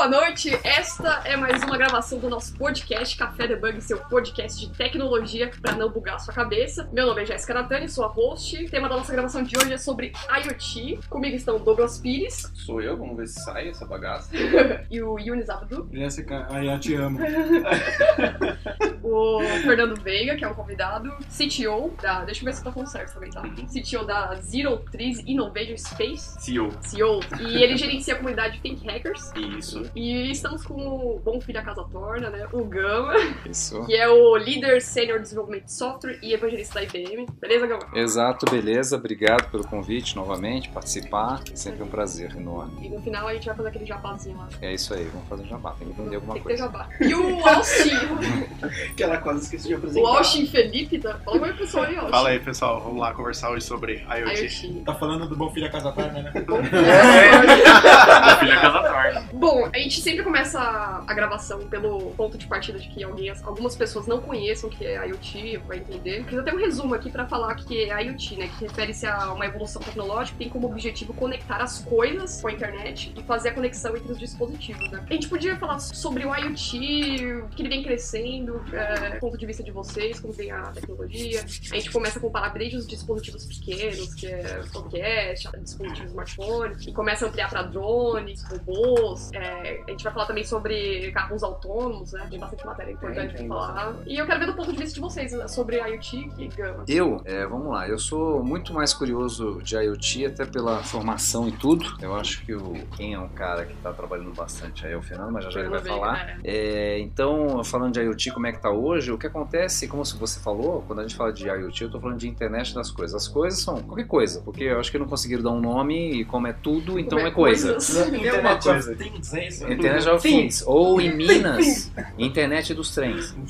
Bom dia, boa tarde, boa noite. Esta é mais uma gravação do nosso podcast Café Debug, seu podcast de tecnologia para não bugar a sua cabeça. Meu nome é Jéssica Natani, sou a host. O tema da nossa gravação de hoje é sobre IoT. Comigo estão o Douglas Pires Sou eu, vamos ver se sai essa bagaça. e o Yunis Abdu, Jéssica, aí eu te amo. o Fernando Veiga, que é um convidado, CTO da. Deixa eu ver se eu tô falando certo também, tá? Uhum. CTO da Zero Trees Innovation Space. CEO. CEO. E ele gerencia a comunidade Think Hackers. Isso. E estamos com o bom filho da casa torna, né? O Gama, Isso. que é o líder sênior de desenvolvimento de software e evangelista da IBM. Beleza, Gama? Exato, beleza. Obrigado pelo convite novamente, participar. É sempre um prazer enorme. E no final a gente vai fazer aquele jabazinho lá. É isso aí, vamos fazer um jabá. Tem que vender alguma Tem que ter coisa. jabá. E o Austin, Que ela quase esqueci de o apresentar. Austin Felipe, tá? fala oi pessoal aí, Austin. Fala aí, pessoal. Vamos lá conversar hoje sobre IoT. IoT. Tá falando do bom filho da casa tarde, né? Filha Casa Torna. Bom, a gente sempre começa a gravação pelo ponto de partida de que alguém, algumas pessoas não conheçam o que é IoT, vai entender. Fiz até um resumo aqui pra falar que é IoT, né? Que refere-se a uma evolução tecnológica que tem como objetivo conectar as coisas com a internet e fazer a conexão entre os dispositivos, né? A gente podia falar sobre o IoT, que ele vem crescendo, é, ponto de vista de vocês, como vem a tecnologia. A gente começa a comparar desde os dispositivos pequenos, que é podcast, dispositivos smartphone, e começa a ampliar para drones, robôs. é, gente vai falar também sobre carros autônomos, né? Tem bastante matéria importante Tem, tem pra falar. E eu quero ver do ponto de vista de vocês né, sobre IoT e Gama. Eu, é, vamos lá, eu sou muito mais curioso de IoT, até pela formação e tudo. Eu acho que o, quem é um cara que está trabalhando bastante aí é o Fernando, mas já já ele vai falar. Veiga, É, então, falando de IoT, como é que tá hoje, o que acontece, como você falou, quando a gente fala de IoT, eu tô falando de internet das coisas. As coisas são qualquer coisa, porque eu acho que não conseguiram dar um nome e como é tudo, então Como é coisa. coisas. Tem uma coisa. Tem é isso? Internet of Things. Ou em Minas, Internet dos Trens. Né?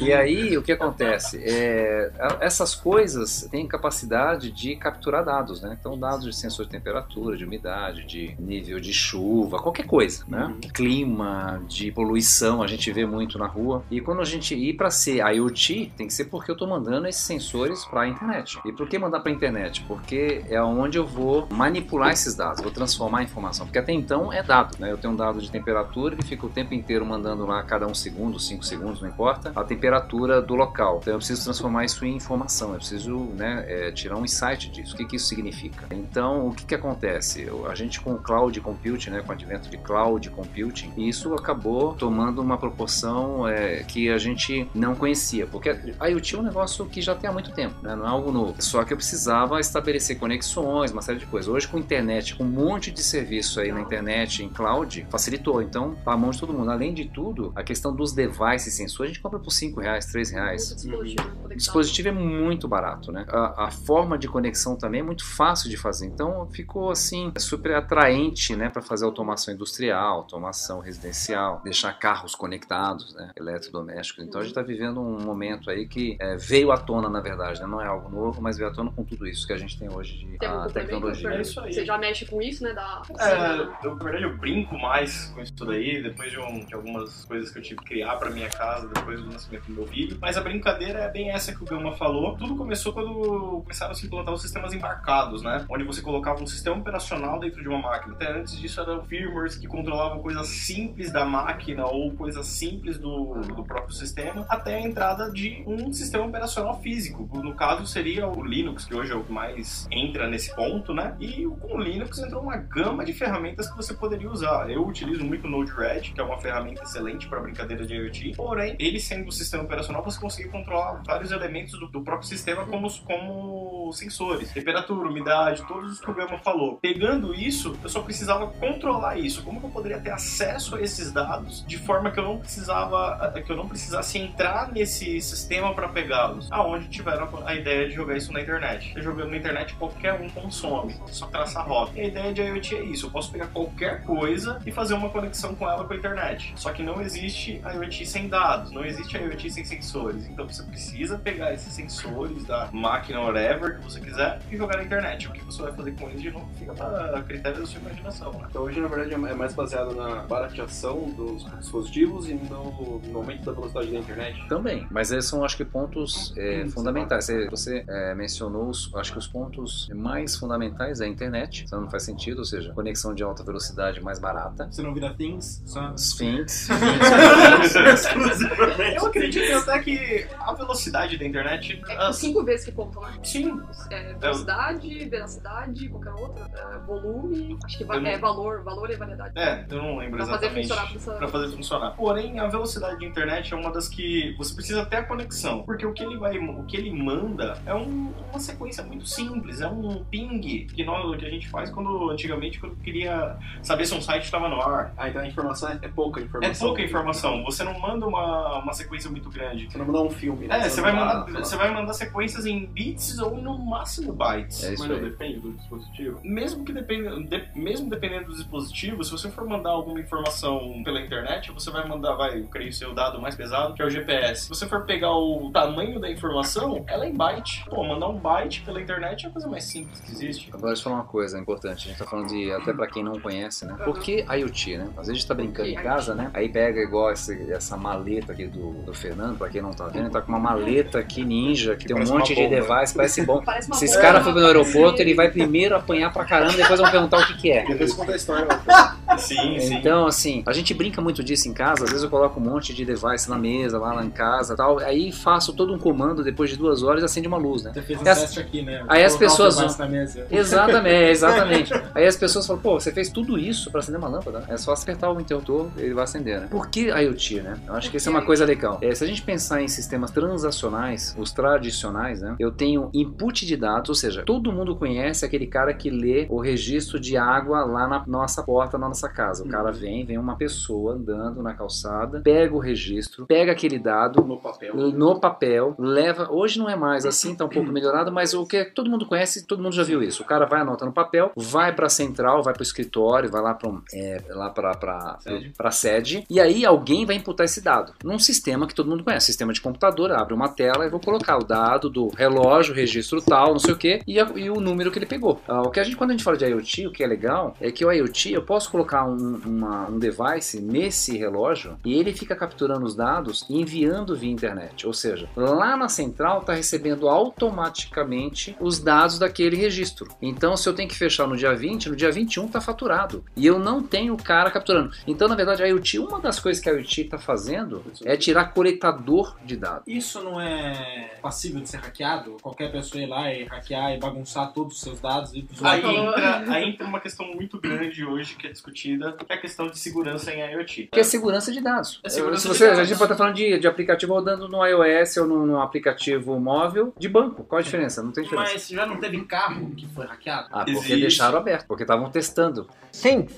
E aí, o que acontece? É, essas coisas têm capacidade de capturar dados, né? Então, dados de sensor de temperatura, de umidade, de nível de chuva, qualquer coisa, né? Clima, de poluição, a gente vê muito na rua. E quando a gente ir para ser IoT, tem que ser porque eu estou mandando esses sensores para a internet. E por que mandar para a internet? Porque é onde eu vou manipular esses dados, vou transformar a informação. Porque até então é dado, né? Eu tenho um dado de temperatura que fica o tempo inteiro mandando lá cada um segundo, cinco segundos, não importa, a temperatura do local. Então eu preciso transformar isso em informação, eu preciso né, é, tirar um insight disso. O que, que isso significa? Então, o que, que acontece? A gente com o cloud computing, né, com o advento de cloud computing, isso acabou tomando uma proporção é, que a gente não conhecia. Porque a IoT é um negócio que já tem há muito tempo, né, não é algo novo. Só que eu precisava estabelecer conexões, uma série de coisas. Hoje com internet, com um monte de serviço aí na internet, em cloud, facilitou. Então, tá à mão de todo mundo. Além de tudo, a questão dos devices sensores, a gente compra por 5 reais, 3 reais. Muito dispositivo O conectado. dispositivo é muito barato, né? A, a forma de conexão também é muito fácil de fazer. Então ficou assim super atraente, né, para fazer automação industrial, automação residencial, deixar carros conectados, né, eletrodomésticos. Então a gente está vivendo um momento aí que é, veio à tona, na verdade, né? Não é algo novo, mas veio à tona com tudo isso que a gente tem hoje de Tem a tecnologia. É isso aí. Você já mexe com isso, né? Da... É, eu, na verdade, eu brinco mais com isso daí, depois de, um- de algumas coisas que eu tive que criar pra minha casa, depois do nascimento do meu filho. Mas a brincadeira é bem essa que o Gama falou. Tudo começou quando começaram a se implantar os sistemas embarcados, né? Onde você colocava um sistema operacional dentro de uma máquina. Até antes disso eram firmwares que controlavam coisas simples da máquina ou coisas simples do, do próprio sistema, até a entrada de um sistema operacional físico. No caso seria o Linux, que hoje é o que mais entra nesse ponto, né? E com o Linux entrou uma gama de ferramentas que você poderia usar. Eu utilizo muito o Node-RED, que é uma ferramenta excelente para brincadeira de IoT. Porém, ele sendo o sistema operacional, você consegue controlar vários elementos do, do próprio sistema como, como sensores, temperatura, umidade, todos os que o Gama falou. Pegando isso, eu só precisava controlar isso. Como que eu poderia ter acesso a esses dados de forma que eu não precisava, que eu não precisasse entrar nesse sistema para pegá-los? Aonde tiveram a ideia de jogar isso na internet. Jogando na internet, qualquer um consome, só traçar rota. E a ideia de IoT é isso. Eu posso pegar qualquer coisa e fazer uma conexão com ela com a internet. Só que não existe IoT sem dados, não existe IoT sem sensores. Então você precisa pegar esses sensores da máquina whatever que você quiser e jogar na internet. O que você vai fazer com eles de novo fica a critério da sua imaginação, né? Então hoje, na verdade, é mais baseado na barateação dos dispositivos e no, no aumento da velocidade da internet. Também, mas esses são, acho que, pontos é, fundamentais. Você, você, é, mencionou, os, acho que os pontos mais fundamentais é a internet, isso não faz sentido, ou seja, conexão de alta velocidade mais barata. Você não vira things, só... Sphinx. Eu acredito até que a velocidade da internet... É as- cinco vezes que contam, né? Sim, É, velocidade, veracidade, qualquer outra, é, volume, acho que va- não- é valor, valor e variedade. É, eu não lembro Pra fazer exatamente. funcionar pra essa- Pra fazer funcionar. Porém, a velocidade da internet é uma das que você precisa ter a conexão. Porque o que ele vai, o que ele manda é um- uma sequência muito simples, é um ping que, nós, que a gente faz quando antigamente quando queria saber se um site estava no ar. Ah, então a informação é, é pouca informação. É pouca informação. Você não manda uma, uma sequência muito grande. Você não mandar um filme, né? É, você vai, mandar, você vai mandar sequências em bits ou no máximo bytes. É isso Mas não depende do dispositivo. Mesmo que dependa, de- mesmo dependendo do dispositivo, se você for mandar alguma informação pela internet, você vai mandar, vai, eu creio ser o dado mais pesado, que é o GPS. Se você for pegar o tamanho da informação, ela é em byte. Pô, mandar um byte pela internet é a coisa mais simples que existe. Agora, deixa eu falar uma coisa importante. A gente tá falando de, até pra quem não conhece, né? Por que IoT, né? Às vezes a gente tá brincando em casa, né? Aí pega igual esse- essa maleta aqui do, do Fernando, pra quem não tá vendo, ele tá com uma maleta aqui ninja, que tem um monte de bomba. device, parece bom. Parece Se esse cara for no aeroporto, ele vai primeiro apanhar pra caramba, depois vão perguntar o que que é. Depois conta a história. Sim, sim. Então, assim, a gente brinca muito disso em casa. Às vezes eu coloco um monte de device na mesa, lá, lá em casa tal. Aí faço todo um comando, depois de duas horas acende uma luz, né? Você fez um As- teste aqui, né? Aí as pessoas na mesa. Exatamente, é, exatamente. Aí as pessoas falam, pô, você fez tudo isso pra acender uma lâmpada? É só apertar o interruptor e ele vai acender, né? Por que IoT, né? Eu acho que isso é uma coisa legal. É, se a gente pensar em sistemas transacionais, os tradicionais, né? Eu tenho input de dados, ou seja, todo mundo conhece aquele cara que lê o registro de água lá na nossa porta, na nossa casa. O cara vem, vem uma pessoa andando na calçada, pega o registro, pega aquele dado, No papel. no papel, leva. Hoje não é mais assim, tá um pouco melhorado, mas o que todo mundo conhece, todo mundo já viu isso. O cara vai, anota no papel, vai pra central, vai pro escritório, vai lá, pra, é, lá pra, pra, Sede. sede, e aí alguém vai imputar esse dado num sistema que todo mundo conhece. Sistema de computador, abre uma tela e vou colocar o dado do relógio, registro tal, não sei o que, e, e o número que ele pegou. Ah, o que a gente, quando a gente fala de IoT, o que é legal é que o IoT eu posso colocar um, uma- um device nesse relógio e ele fica capturando os dados e enviando via internet. Ou seja, lá na central está recebendo automaticamente os dados daquele registro. Então, se eu tenho que fechar no dia 20, no dia 21 está faturado. E eu não tenho o cara capturando. Então, na verdade, a IoT, uma das coisas que a IoT está fazendo é tirar coletador de dados. Isso não é passível de ser hackeado? Qualquer pessoa ir lá e hackear e bagunçar todos os seus dados e Aí entra, aí entra uma questão muito grande hoje que é discutida, que é a questão de segurança em IoT. Que é segurança de dados. É segurança Se de você, dados. A gente pode estar falando de, de aplicativo rodando no iOS ou no, no aplicativo móvel de banco. Qual a diferença? Não tem diferença. Mas já não teve carro que foi hackeado? Ah, porque Existe. deixaram aberto, porque estavam testando. Things,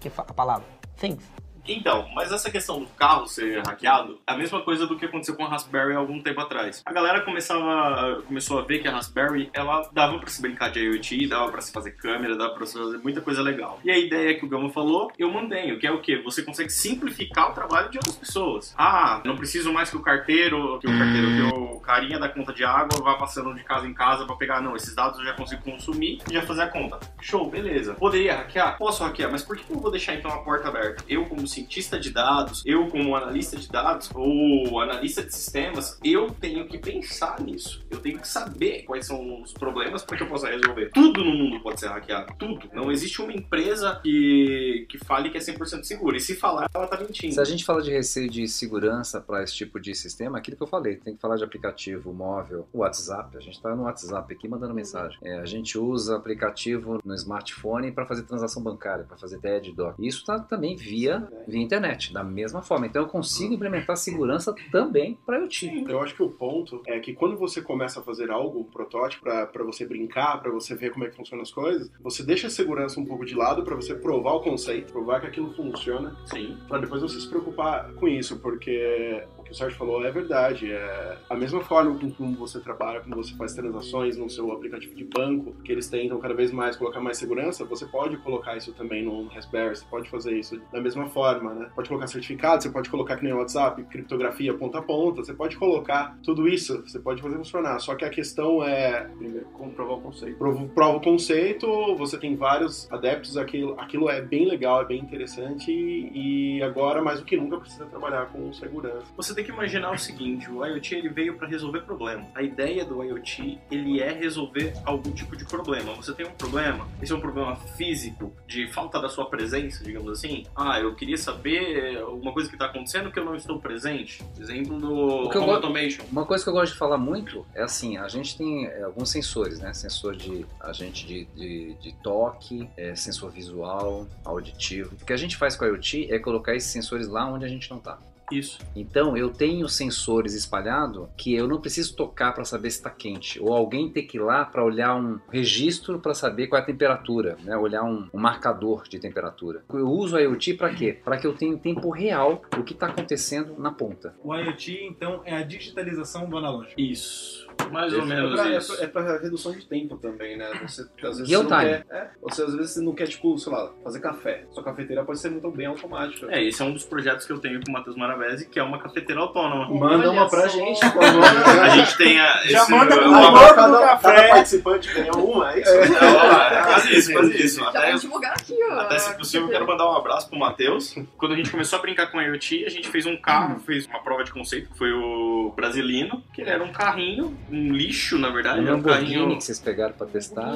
que a palavra. Things. Então, mas essa questão do carro ser hackeado é a mesma coisa do que aconteceu com a Raspberry há algum tempo atrás. A galera começava, começou a ver que a Raspberry, ela dava pra se brincar de IoT, dava pra se fazer câmera, dava pra se fazer muita coisa legal. E a ideia que o Gama falou, eu mantenho, que é o quê? Você consegue simplificar o trabalho de outras pessoas. Ah, não preciso mais que o carteiro, que o carteiro, que o carinha da conta de água vá passando de casa em casa pra pegar, não, esses dados eu já consigo consumir e já fazer a conta. Show, beleza. Poderia hackear? Posso hackear, mas por que eu vou deixar então a porta aberta? Eu, como cientista de dados, eu, como analista de dados ou analista de sistemas, eu tenho que pensar nisso. Eu tenho que saber quais são os problemas para que eu possa resolver. Tudo no mundo pode ser hackeado. Tudo. Não existe uma empresa que, que fale que é 100% segura. E se falar, ela tá mentindo. Se a gente fala de receio de segurança para esse tipo de sistema, aquilo que eu falei, tem que falar de aplicativo móvel, WhatsApp. A gente está no WhatsApp aqui mandando mensagem. É, a gente usa aplicativo no smartphone para fazer transação bancária, para fazer TED, DOC. Isso está também via, via internet, da mesma forma. Então eu consigo implementar segurança também para IoT. Eu acho que o ponto é que quando você começa a fazer algo, um protótipo, pra pra você brincar, pra você ver como é que funcionam as coisas, você deixa a segurança um pouco de lado pra você provar o conceito, provar que aquilo funciona, Sim. pra depois você se preocupar com isso, porque que o Sérgio falou é verdade. É a mesma forma com como você trabalha, como você faz transações no seu aplicativo de banco, que eles tentam cada vez mais colocar mais segurança, você pode colocar isso também no Raspberry, você pode fazer isso da mesma forma, né? Pode colocar certificado, você pode colocar que nem o WhatsApp, criptografia ponta a ponta, você pode colocar tudo isso, você pode fazer funcionar. Só que a questão é Primeiro, comprovar o conceito. prova, prova o conceito, você tem vários adeptos, aquilo, aquilo é bem legal, é bem interessante e agora mais do que nunca precisa trabalhar com segurança. Você tem que imaginar o seguinte, o IoT ele veio para resolver problema. A ideia do IoT, ele é resolver algum tipo de problema. Você tem um problema, esse é um problema físico, de falta da sua presença, digamos assim. Ah, eu queria saber alguma coisa que está acontecendo que eu não estou presente. Exemplo do O Home Automation. Uma coisa que eu gosto de falar muito é assim, a gente tem é, alguns sensores, né? Sensor de agente de, de, de toque, é, sensor visual, auditivo. O que a gente faz com a IoT é colocar esses sensores lá onde a gente não está. Isso. Então eu tenho sensores espalhados que eu não preciso tocar para saber se está quente, ou alguém ter que ir lá para olhar um registro para saber qual é a temperatura, né? olhar um, um marcador de temperatura. Eu uso a IoT para quê? Para que eu tenha em tempo real o que está acontecendo na ponta. O IoT, então, é a digitalização do analógico. Isso. Mais ou É menos pra, é, isso. pra, é pra redução de tempo também, né? Você, às vezes, Real você não time. quer, é, você às vezes você não quer, tipo, sei lá, fazer café. Sua cafeteira pode ser muito bem automática. É, esse é um dos projetos que eu tenho com o Matheus Maravesi, que é uma cafeteira autônoma. Manda uma pra só. gente, por favor. A gente tem a, esse, Já manda pro uma- amor. cada, do café. cada participante ganha uma, é isso? É, ó, quase isso, quase isso. Já Até, divulgar aqui, ó. até se possível, eu quero mandar um abraço pro Matheus. Quando a gente começou a brincar com a IoT, a gente fez um carro, fez uma prova de conceito, que foi o Brasilino, que ele era um carrinho, um lixo, na verdade. Um era um carrinho. que vocês pegaram para testar.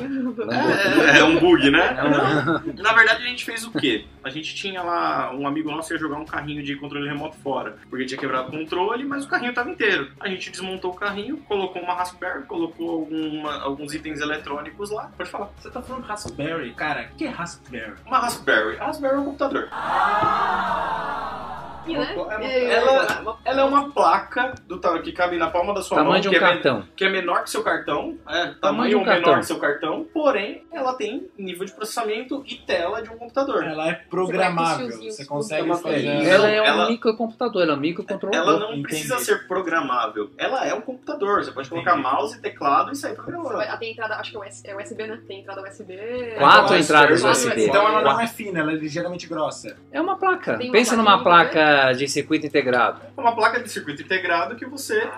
É, é um bug, né? É um- Na verdade, a gente fez o quê? A gente tinha lá, um amigo nosso ia jogar um carrinho de controle remoto fora, porque tinha quebrado o controle, mas o carrinho tava inteiro. A gente desmontou o carrinho, colocou uma Raspberry, colocou alguma- alguns itens eletrônicos lá. Pode falar. Você tá falando Raspberry? Cara, o que é Raspberry? Uma Raspberry. A Raspberry é um computador. E, né? Ela- É, ela- Ela é uma placa do tamanho que cabe na palma da sua Tamanho mão, de um que, é cartão. que é menor que seu cartão. É, de tamanho um menor cartão. que seu cartão, porém, ela tem nível de processamento e tela de um computador. Ela é programável. Você Você consegue fazer. Ela é um ela- microcomputador, ela é um microcontrolador. Ela não Entendi. precisa ser programável. Ela é um computador. Você pode colocar Entendi. mouse, teclado e sair programando. ah, tem entrada, acho que é USB, é USB, né? Tem entrada USB. Quatro entradas USB. Então ela não é fina, ela é ligeiramente grossa. É uma placa. Uma Pensa numa plaquinha, placa de circuito integrado. É uma placa de circuito integrado que você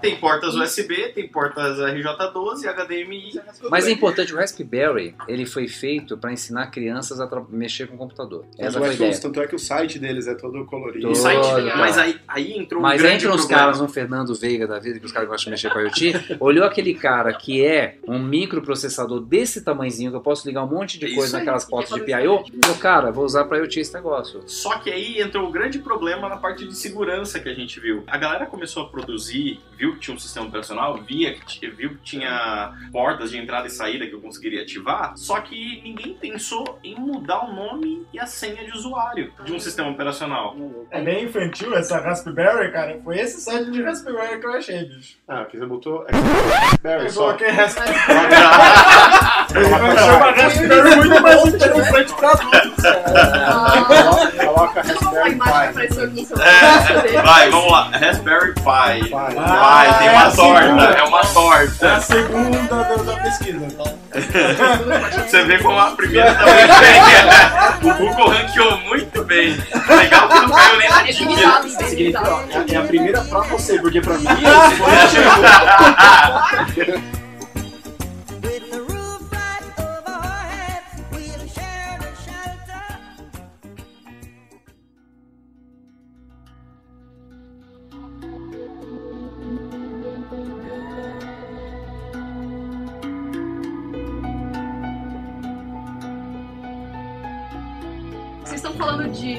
tem portas USB, tem portas RJ12, HDMI. Mas é importante, o Raspberry, ele foi feito para ensinar crianças a mexer com o computador. Essa Tanto foi a é, que, o- ideia. tanto é que o site deles é todo colorido. O site, mas aí, aí entrou um Mas entram os caras, um Fernando Veiga da vida, que os caras gostam de mexer com a IoT, olhou aquele cara que é um microprocessador desse tamanhozinho, que eu posso ligar um monte de Isso coisa aí, naquelas que portas de PIO, isso. falou, cara, vou usar pra IoT esse negócio. Só que aí entrou o grande problema na parte de segurança que a gente viu. A galera começou a produzir, viu que tinha um sistema operacional, via que viu que tinha portas de entrada e saída que eu conseguiria ativar, só que ninguém pensou em mudar o nome e a senha de usuário de um sistema operacional. É bem infantil essa Raspberry, cara. Foi esse site de Raspberry que eu achei, bicho. Ah, aqui você botou. É Raspberry Eu só. coloquei Raspberry. Vai chamar Raspberry muito mais interessante pra adultos. Coloca- Eu que Raspberry seu É, vai, vamos lá. Raspberry Pi. Vai, Ah, tem é uma a torta, segunda. é uma É torta. a segunda da, da pesquisa. Você vê como a primeira tá muito bem. O Google ranqueou muito bem. Legal que não caiu nem na É dica. é é, é a primeira pra você, porque pra mim, With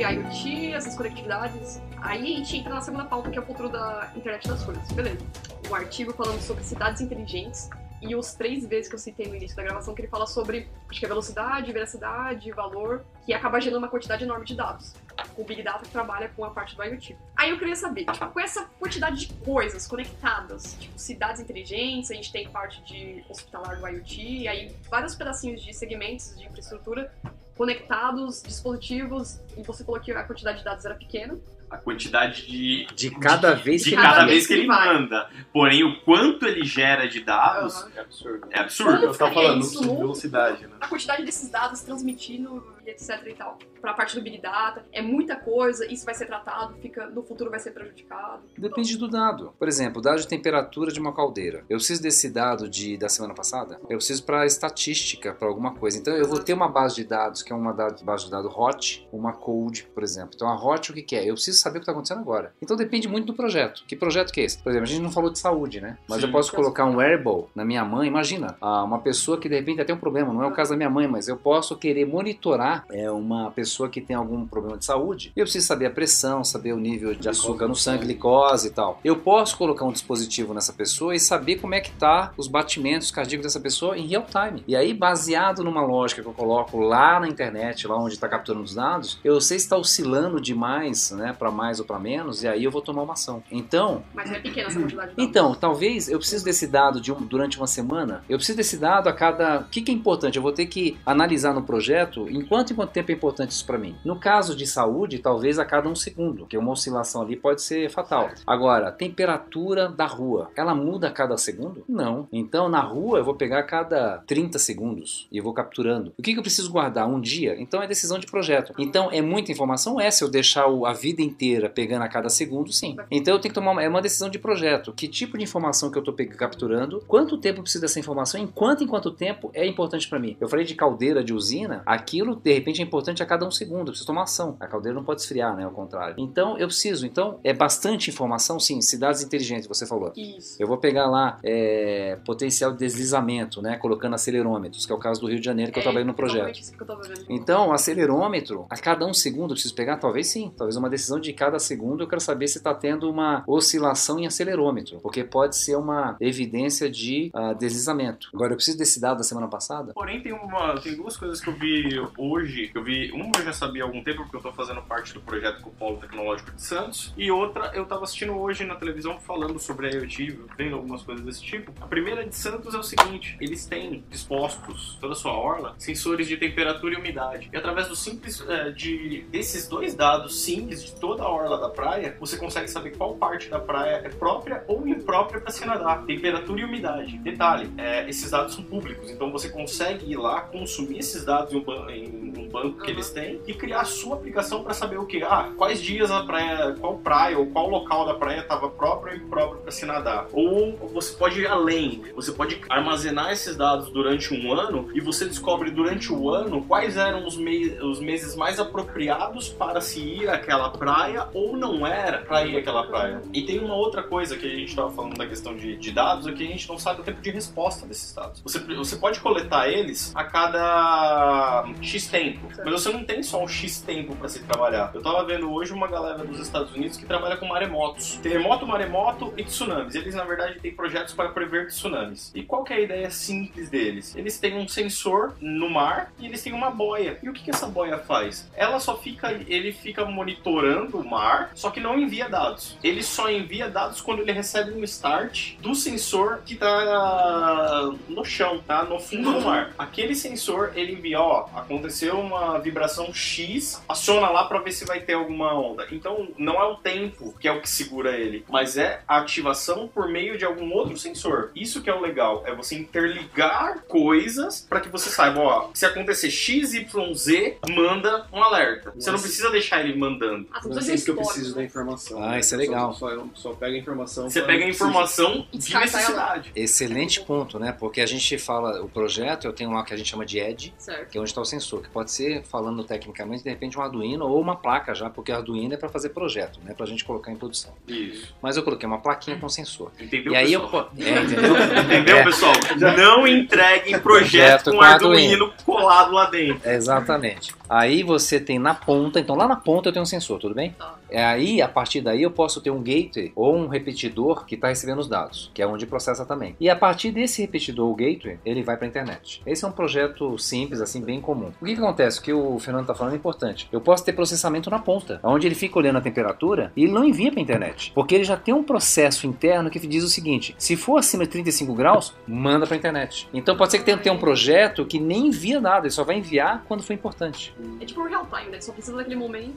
IoT, essas conectividades. Aí a gente entra na segunda pauta, que é o futuro da internet das coisas. Beleza. Um artigo falando sobre cidades inteligentes e os três vezes que eu citei no início da gravação, que ele fala sobre acho que é velocidade, veracidade, valor, que acaba gerando uma quantidade enorme de dados. O Big Data trabalha com a parte do IoT. Aí eu queria saber, tipo, com essa quantidade de coisas conectadas, tipo, cidades inteligentes, a gente tem parte de hospitalar do IoT, aí vários pedacinhos de segmentos de infraestrutura conectados, dispositivos, e você falou que a quantidade de dados era pequena. a quantidade de. De cada vez de que cada ele vez que ele vai. manda. Porém, o quanto ele gera de dados Aham. É absurdo. é absurdo. Eu tava falando de velocidade, né? a quantidade desses dados transmitindo e etc e tal. Pra parte do Big Data, é muita coisa, isso vai ser tratado, fica, no futuro vai ser prejudicado. Depende do dado. Por exemplo, dado de temperatura de uma caldeira. Eu preciso desse dado de, da semana passada? Eu preciso para estatística, para alguma coisa. Então eu vou ter uma base de dados que é uma base de dados hot, uma cold, por exemplo. Então a hot o que, que é? Eu preciso saber o que está acontecendo agora. Então depende muito do projeto. Que projeto que é esse? Por exemplo, a gente não falou de saúde, né? Mas Sim. eu posso colocar um wearable na minha mãe. Imagina, ah, uma pessoa que de repente tem um problema. Não é o caso da minha mãe, mas eu posso querer monitorar é, uma pessoa que tem algum problema de saúde. Eu preciso saber a pressão, saber o nível de açúcar no sangue, glicose e tal. Eu posso colocar um dispositivo nessa pessoa e saber como é que tá os batimentos cardíacos dessa pessoa em real time. E aí, baseado numa lógica que eu coloco lá na internet, lá onde está capturando os dados, eu sei se está oscilando demais, né, para mais ou para menos, e aí eu vou tomar uma ação. Então, Mas é pequena essa quantidade de dados. então, talvez eu preciso desse dado de um- durante uma semana. Eu preciso desse dado a cada. O que, que é importante? Eu vou ter que analisar no projeto em quanto em quanto tempo é importante isso para mim. No caso de saúde, talvez a cada um segundo, porque uma oscilação ali pode ser fatal. Agora, temperatura da rua, ela muda a cada segundo? Não. Então, na rua eu vou pegar a cada 30 segundos e vou capturando. O que, que eu preciso guardar? Um dia? Então é decisão de projeto. Então é muita informação? É, se eu deixar a vida inteira pegando a cada segundo, sim. Então eu tenho que tomar uma, é uma decisão de projeto. Que tipo de informação que eu estou capturando? Quanto tempo eu preciso dessa informação? Em quanto em quanto tempo é importante para mim? Eu falei de caldeira de usina, aquilo de repente é importante a cada um segundo. Eu preciso tomar ação. A caldeira não pode esfriar, né? Ao contrário. Então eu preciso. Então é bastante informação, sim. Cidades inteligentes, você falou. Isso. Eu vou pegar lá é, potencial de deslizamento, né? Colocando acelerômetros, que é o caso do Rio de Janeiro que eu É, trabalhei no projeto. isso que eu tava vendo. Então, acelerômetro, a cada um segundo eu preciso pegar? Talvez sim. Talvez uma decisão de cada segundo eu quero saber se está tendo uma oscilação em acelerômetro, porque pode ser uma evidência de ah, deslizamento. Agora, eu preciso desse dado da semana passada? Porém, tem, uma, tem duas coisas que eu vi hoje, que eu vi, uma eu já sabia há algum tempo, porque eu tô fazendo parte do projeto com o Polo Tecnológico de Santos, e outra eu tava assistindo hoje na televisão falando sobre a IoT, vendo algumas coisas desse tipo. A primeira de Santos é o seguinte, eles têm dispostos, toda a sua orla, sensores de temperatura e umidade. E através do simples, eh, de, desses dois dados simples de toda a orla da praia, você consegue saber qual parte da praia é própria ou imprópria para se nadar. Temperatura e umidade. Detalhe, eh, esses dados são públicos, então você consegue ir lá, consumir esses dados em um, em um banco que Uhum. eles têm e criar a sua aplicação para saber o que? Ah, quais dias a praia, qual praia ou qual local da praia estava próprio ou impróprio para se nadar. Ou você pode ir além, você pode armazenar esses dados durante um ano e você descobre durante o ano quais eram os, mei- os meses mais apropriados para se ir àquela praia ou não era para ir àquela praia. E tem uma outra coisa que a gente estava falando da questão de, de dados, é que a gente não sabe o tempo de resposta desses dados. Você, você pode coletar eles a cada X tempo, mas você não tem só um X tempo para se trabalhar. Eu tava vendo hoje uma galera dos Estados Unidos que trabalha com maremotos. Terremoto, maremoto e tsunamis. Eles, na verdade, têm projetos para prever tsunamis. E qual que é a ideia simples deles? Eles têm um sensor no mar e eles têm uma boia. E o que, que essa boia faz? Ela só fica, ele fica monitorando o mar, só que não envia dados. Ele só envia dados quando ele recebe um start do sensor que tá no chão, tá? No fundo do mar. Aquele sensor, ele envia, ó, aconteceu uma vibração X, aciona lá para ver se vai ter alguma onda. Então, não é o tempo que é o que segura ele, mas é a ativação por meio de algum outro sensor. Isso que é o legal, é você interligar coisas para que você saiba, ó, se acontecer X, Y, Z, manda um alerta. Você não precisa deixar ele mandando. Ah, Não é sempre que eu preciso da né? informação. Ah, né? isso é legal. Só, só, só pega a informação. Você pega a informação E de necessidade. Excelente ponto, né? Porque a gente fala, o projeto, eu tenho lá que a gente chama de Edge, Certo. que é onde está o sensor, que pode ser, falando tecnicamente, de repente um Arduino ou uma placa já, porque Arduino é para fazer projeto, né? Pra gente colocar em produção. Isso. Mas eu coloquei uma plaquinha com sensor. Entendeu, e aí eu. pessoal? po- É, entendeu? Entendeu, É. pessoal? Não entreguem projeto Projeto com com Arduino colado lá dentro. Exatamente. Aí você tem na ponta, então lá na ponta eu tenho um sensor, tudo bem? Tá. É aí, a partir daí, eu posso ter um gateway ou um repetidor que está recebendo os dados, que é onde processa também. E a partir desse repetidor ou gateway, ele vai para a internet. Esse é um projeto simples, assim, bem comum. O que, que acontece? O que o Fernando está falando é importante. Eu posso ter processamento na ponta, onde ele fica olhando a temperatura e ele não envia para a internet. Porque ele já tem um processo interno que diz o seguinte: se for acima de 35 graus, manda para a internet. Então pode ser que tenha, tenha um projeto que nem envia nada, ele só vai enviar quando for importante. É tipo um real time, né? Só precisa daquele momento.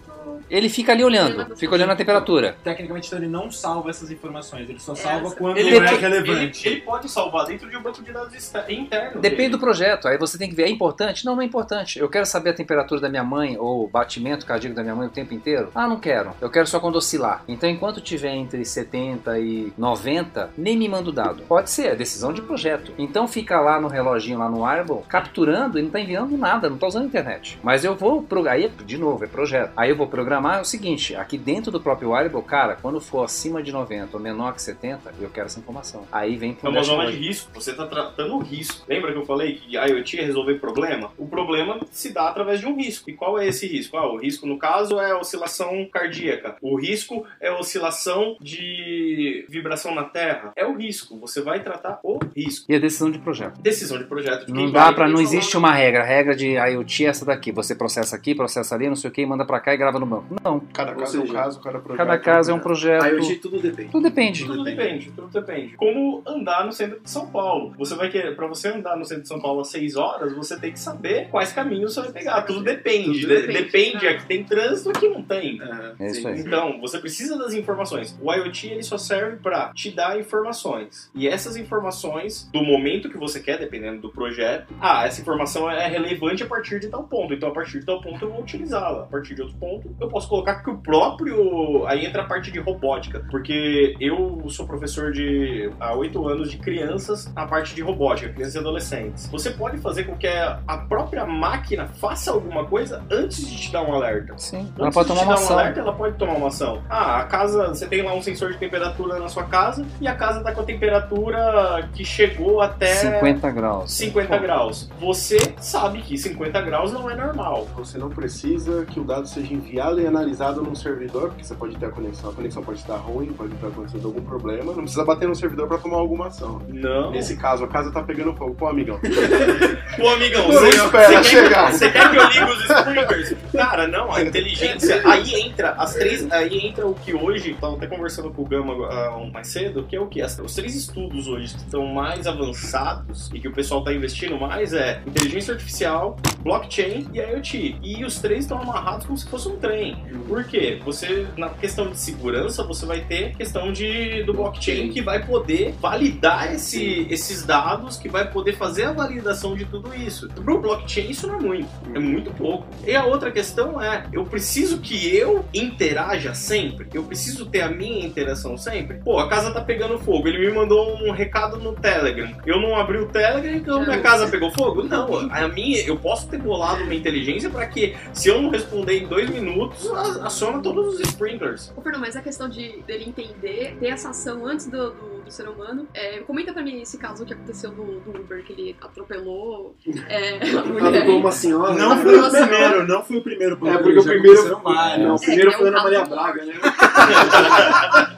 Ele fica ali olhando. Fica olhando a temperatura. Tecnicamente, então, ele não salva essas informações, ele só É, salva quando Ele, é ele- relevante. ele- ele pode salvar dentro de um banco de dados interno. Depende do dele. projeto. Aí você tem que ver, é importante? Não, não é importante. Eu quero saber a temperatura da minha mãe ou o batimento cardíaco da minha mãe o tempo inteiro? Ah, não quero. Eu quero só quando oscilar. Então, enquanto tiver entre 70 e 90, nem me manda o dado. Pode ser, é decisão de projeto. Então fica lá no reloginho, lá no Arbol, capturando e não tá enviando nada, não tá usando a internet. Mas eu vou aí, de novo, é projeto. Aí eu vou programar o seguinte, aqui dentro do próprio Arbol, cara, quando for acima de 90 ou menor que 70, eu quero essa informação. Aí vem É pro uma zona de risco. Você está tratando o risco. Lembra que eu falei que a IoT ia resolver problema? O problema se dá através de um risco. E qual é esse risco? Ah, o risco, no caso, é a oscilação cardíaca. O risco é a oscilação de vibração na Terra. É o risco. Você vai tratar o risco. E a decisão de projeto. Decisão de projeto. de quem Não dá vai- pra, não existe uma regra. A regra de IoT é essa daqui. Você processa aqui, processa ali, não sei o que, manda pra cá e grava no banco. Não. Cada caso é um caso, cada projeto. Cada caso é um projeto. IoT tudo depende. Tudo depende. Tudo depende, tudo depende. Como andar no centro de São Paulo. Você vai querer, pra você andar no centro de São Paulo às 6 horas, você tem que saber quais caminhos vai pegar. Tudo depende. Tudo De- depende, depende, é. aqui tem trânsito, aqui não tem. É isso aí. Então, você precisa das informações. O IoT ele só serve para te dar informações. E essas informações, do momento que você quer, dependendo do projeto, ah, essa informação é relevante a partir de tal ponto. Então, a partir de tal ponto, eu vou utilizá-la. A partir de outro ponto, eu posso colocar que o próprio. Aí entra a parte de robótica. Porque eu sou professor de há oito anos de crianças na parte de robótica, crianças e adolescentes. Você pode fazer com que a própria máquina faça alguma coisa antes de te dar um alerta. Sim. Ela Antes pode de tomar te uma dar um ação. alerta, ela pode tomar uma ação. Ah, a casa, você tem lá um sensor de temperatura na sua casa e a casa tá com a temperatura que chegou até 50 graus. 50 graus. Você sabe que 50 graus não é normal. Você não precisa que o dado seja enviado e analisado num servidor, porque você pode ter a conexão, a conexão pode estar ruim, pode estar acontecendo algum problema, não precisa bater no servidor para tomar alguma ação. Não. Nesse caso, a casa tá pegando fogo. Pô, amigão. Pô, amigão, Não você, espera você chegar. Você quer que eu ligue os sprinklers? Cara, não, a inteligência. Aí entra as três. Aí entra o que hoje, tava até conversando com o Gama ah, mais cedo, que é o que? Os três estudos hoje que estão mais avançados e que o pessoal tá investindo mais é inteligência artificial, blockchain e IoT. E os três estão amarrados como se fosse um trem. Por quê? Você, na questão de segurança, você vai ter questão de, do blockchain que vai poder validar esse, esses dados, que vai poder fazer a validação de tudo isso. Pro blockchain isso não é muito, é muito pouco. E a outra questão é, eu preciso que eu interaja sempre, eu preciso ter a minha interação sempre. Pô, a casa tá pegando fogo, ele me mandou um recado no Telegram. Eu não abri o Telegram, então minha casa pegou fogo? Não, a minha, eu posso ter bolado uma inteligência para que, se eu não responder em dois minutos, a- aciona todos os sprinklers. Ô, Fernando, mas a questão de dele entender, ter essa ação antes do, do, do ser humano. É, comenta pra mim esse caso que aconteceu do, do Uber, que ele atropelou é, a mulher. Atropelou uma senhora. Não né? fui o primeiro, não fui o primeiro. É, porque o primeiro. vários. Não, o primeiro É, que é foi um Ana Maria Braga, né?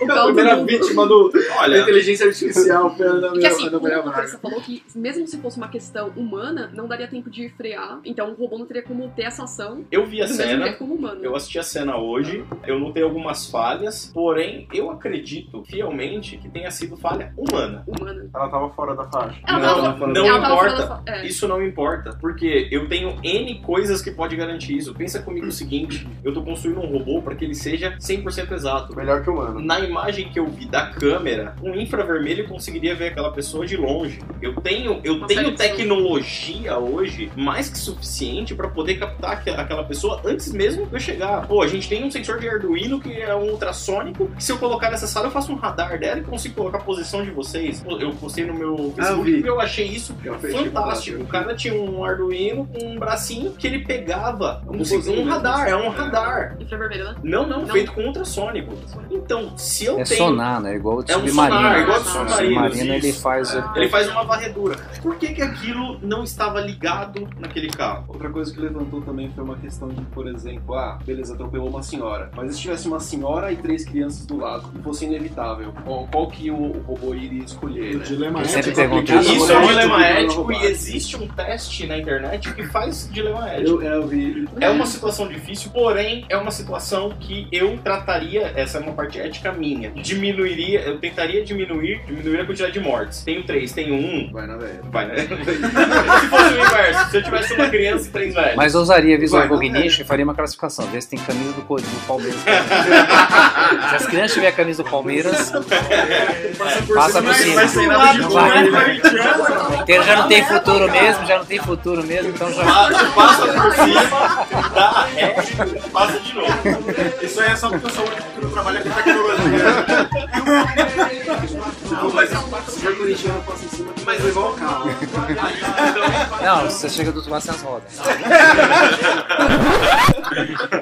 O A primeira do- vítima do, da Olha, inteligência artificial foi a Ana, Porque assim, Ana o Maria Braga. falou que mesmo se fosse uma questão humana, não daria tempo de frear. Então o robô não teria como ter essa ação eu vi a cena, humano. Eu assisti a cena hoje, eu notei algumas falhas, porém eu acredito fielmente que tenha sido falha humana. Humana. Ela tava fora da faixa. Ela Não, tava, não, não ela tava fora importa. da fa- é. Isso não importa, porque eu tenho N coisas que pode garantir isso. Pensa comigo o seguinte, eu tô construindo um robô para que ele seja 100% exato. Melhor que o humano. Na imagem que eu vi da câmera, um infravermelho conseguiria ver aquela pessoa de longe. Eu tenho, eu Uma tenho tecnologia hoje mais que suficiente para poder captar aqu- aquela pessoa antes mesmo de eu chegar. Pô, a gente tem um sensor de Arduino que é um ultrassônico. Que se eu colocar nessa sala, eu faço um radar dela e consigo colocar a posição de vocês. Eu postei no meu Ah, eu Facebook porque eu achei isso fez, fantástico. O cara tinha um Arduino com um bracinho que ele pegava um, um mesmo, radar, é um radar. Infravermelho, né? Não, não, Não. feito com ultrassônico. Então, se eu É tenho. sonar, né? Igual de É um submarino. sonar, igual O submarino, submarino ele faz. Ah. Ele faz uma varredura. Por que, que aquilo não estava ligado naquele carro? Outra coisa que levantou também foi uma questão de, por exemplo, ah, beleza, atropelou uma senhora. Mas se tivesse uma senhora e três crianças do lado e fosse inevitável, qual, qual que o, robô iria escolher, O né? dilema Eu é sempre ético aplicado isso. é um dilema ético e existe um teste na internet que faz dilema ético. Eu, eu vi. É uma situação difícil, porém é uma situação que eu trataria, essa é uma parte ética minha, diminuiria, eu tentaria diminuir, diminuir a quantidade de mortes. Tenho três, tenho um, Vai na velha. vai, né? se fosse o inverso, se eu tivesse uma criança e três velhos. Mas eu usaria Visual Recognition e faria uma classificação. Vê se tem camisa do, do Palmeiras. se as crianças tiverem a camisa do Palmeiras, passa por cima. Vai ser nada de bom, Vai. já não tem futuro mesmo, já não tem futuro mesmo, então já. Pa- Passa por cima, dá ré, passa de novo. Isso aí é só porque eu sou o único que não trabalha com tecnologia. Não, mas se for corintiano, passa em cima que Mas igual o carro. Não, você chega do outro lado sem as rodas.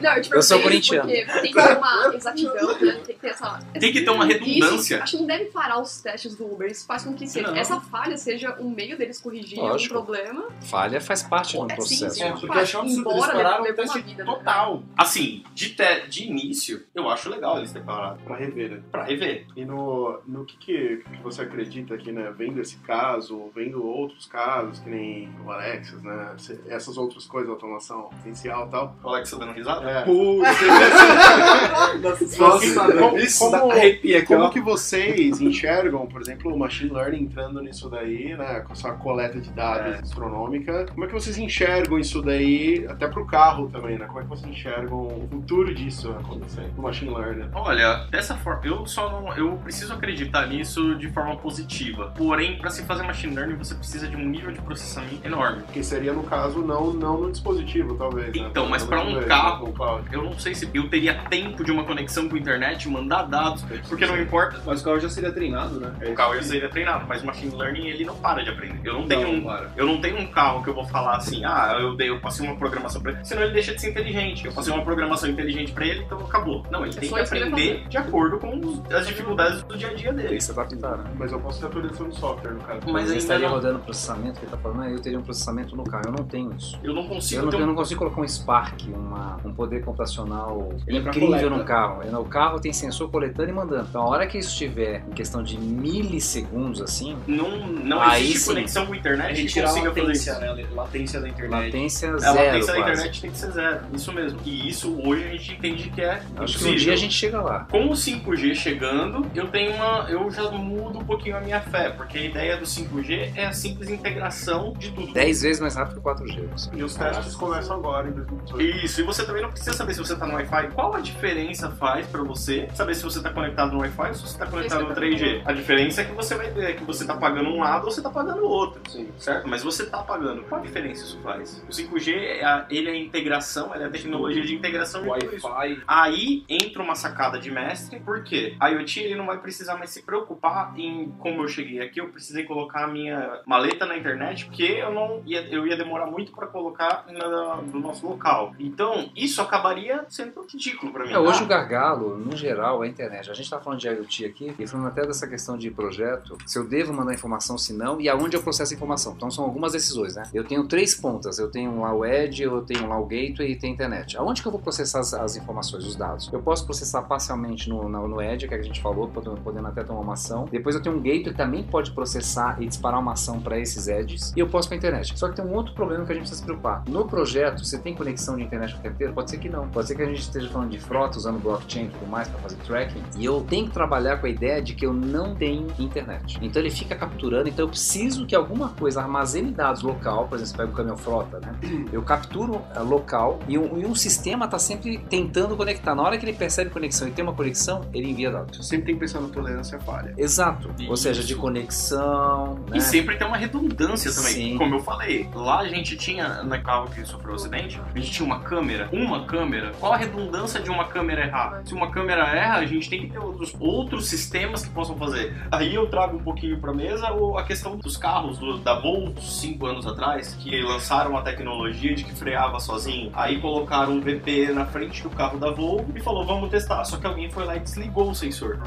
Não, eu, te Eu sou corintiano. Tem que ter uma exatidão, né? Tem que ter essa. Tem que ter uma redundância. Isso, não deve parar os testes do Uber. Isso faz com que seja, essa falha seja um meio deles Lógico. algum problema. Falha faz parte do É, sim, processo. sim. É, porque eu achei um absurdo eles pararam o uma teste vida, né? total. Assim, de, te- de início, eu acho legal eles terem parado pra rever, né? pra rever. E no, no que, que, que você acredita aqui, né? Vendo esse caso, vendo outros casos, que nem o Alexis, né? Essas outras coisas, automação potencial e tal. O Alex tá dando risada? É. Nossa, Como- isso como- dá arrepia aqui, Como que vocês enxergam, por exemplo, o machine learning entrando nisso daí, né, com essa coleta de dados É. astronômica? Como é que vocês enxergam isso daí, até pro carro também, né? Como é que vocês enxergam o futuro disso acontecendo, do machine learning? Olha, dessa forma, eu só não. Eu preciso acreditar nisso de forma positiva. Porém, pra se fazer machine learning, você precisa de um nível de processamento enorme. Que seria, no caso, não, não no dispositivo, talvez. né? Então, mas pra um carro-. Eu não sei se eu teria tempo de uma conexão com a internet, mandar dados, porque não importa. Mas o carro já seria treinado, né? O carro já seria treinado, mas o machine learning ele não para de aprender. Eu não tenho um, para. eu não tenho um carro que eu vou falar assim, ah, eu dei, eu passei uma programação pra ele, senão ele deixa de ser inteligente. Eu passei uma programação inteligente pra ele, então acabou. Não, ele É tem que isso que ele aprender de acordo com as dificuldades do dia a dia dele. Isso adaptar, né? Mas eu posso ter atualização do software, no caso. Mas Mas ainda estaria não. rodando processamento que ele tá falando, ah, eu teria um processamento no carro. Eu não tenho isso. Eu não Eu consigo não, ter eu um não consigo colocar um Spark, uma, um poder computacional Ele é incrível coleta. no carro. O carro tem sensor coletando e mandando. Então, a hora que isso estiver em questão de milissegundos, assim, Não, não Aí existe sim. conexão com a internet a consiga fazer latência, isso. né? Latência da internet. latência A zero latência da quase. internet tem que ser zero, isso mesmo. E isso hoje a gente entende que é Acho que um dia a gente chega lá. Com o 5G chegando, eu tenho uma. eu já mudo um pouquinho a minha fé, porque a ideia do 5G é a simples integração de tudo. 10 vezes mais rápido que o 4G. você. E os testes começam agora, em 2018. Isso, e você também não precisa saber se você tá no Wi-Fi. Qual a diferença faz pra você saber se você tá conectado no Wi-Fi ou se você tá conectado no 3G? A diferença é que você vai ver que você tá pagando um lado ou você tá pagando o outro. Sim. Certo? Mas você tá pagando. Qual a diferença isso faz? O 5G, é a- ele é a integração, ele é a tecnologia de integração de. Wi-Fi. Aí entra uma sacada de mestre, porque a IoT ele não vai precisar mais se preocupar em como eu cheguei aqui, eu precisei colocar a minha maleta na internet, porque eu não ia, eu ia demorar muito para colocar na- no nosso local. Então, isso acabaria sendo ridículo para mim. É, hoje o gargalo, no geral, é a internet. A gente tá falando de IoT aqui e falando até dessa questão de projeto, se eu devo mandar informação, se não, e aonde eu processo a informação. Então são algumas decisões, né? Eu tenho três pontas. Eu tenho lá o Edge, eu tenho lá o Gateway e tem a internet. Aonde que eu vou processar as, as informações, os dados? Eu posso processar parcialmente no, no, no Edge, que a gente falou, podendo, até tomar uma ação. Depois eu tenho um Gateway que também pode processar e disparar uma ação para esses Edges. E eu posso para a internet. Só que tem um outro problema que a gente precisa se preocupar. No projeto, você tem conexão de internet o tempo? Pode ser que não. Pode ser que a gente esteja falando de frota, usando blockchain e tudo mais para fazer tracking. E eu tenho que trabalhar com a ideia de que eu não tenho internet. Então ele fica capturando. Então eu preciso que alguma coisa armazene dados local. Por exemplo, você pega o caminhão frota, né? Eu capturo eh, local e um, e um sistema está sempre tentando conectar. Na hora que ele percebe conexão e tem uma conexão, ele envia dados. Sempre tem que pensar na tolerância à falha. Exato. Ou seja, de Isso. conexão. Né? E sempre tem uma redundância também. Sim. Como eu falei, lá a gente tinha, no carro que sofreu o acidente, a gente tinha uma câmera. Uma câmera. Qual a redundância de uma câmera errar? Se uma câmera erra, a gente tem que ter outros, outros sistemas que possam fazer. Aí eu trago um pouquinho pra mesa a questão dos carros do- da Volvo, cinco anos atrás, que lançaram a tecnologia de que freava sozinho. Aí colocaram um VP na frente do carro da Volvo e falou, vamos testar. Só que alguém foi lá e desligou o sensor.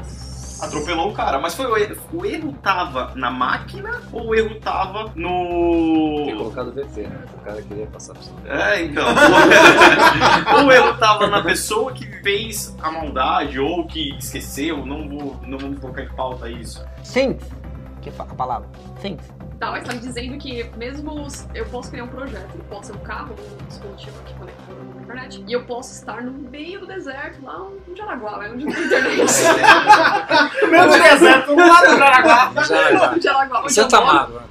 Atropelou o cara, mas foi o erro. O erro tava na máquina ou o erro tava no. Quem colocou colocar do VT, né? O cara queria passar por cima. É, então. o erro tava na pessoa que fez a maldade ou que esqueceu, não vou, não vamos colocar em pauta isso. Things. Que fa- a palavra. Things. Tá, mas tá me dizendo que mesmo eu posso criar um projeto, pode ser um carro, um dispositivo aqui conectado na internet, e eu posso estar no meio do deserto, lá no Jaraguá, lá onde não tem internet. Deserto, lá do Jaraguá. Já, já. No Jaraguá, onde eu Santa moro. Amaro.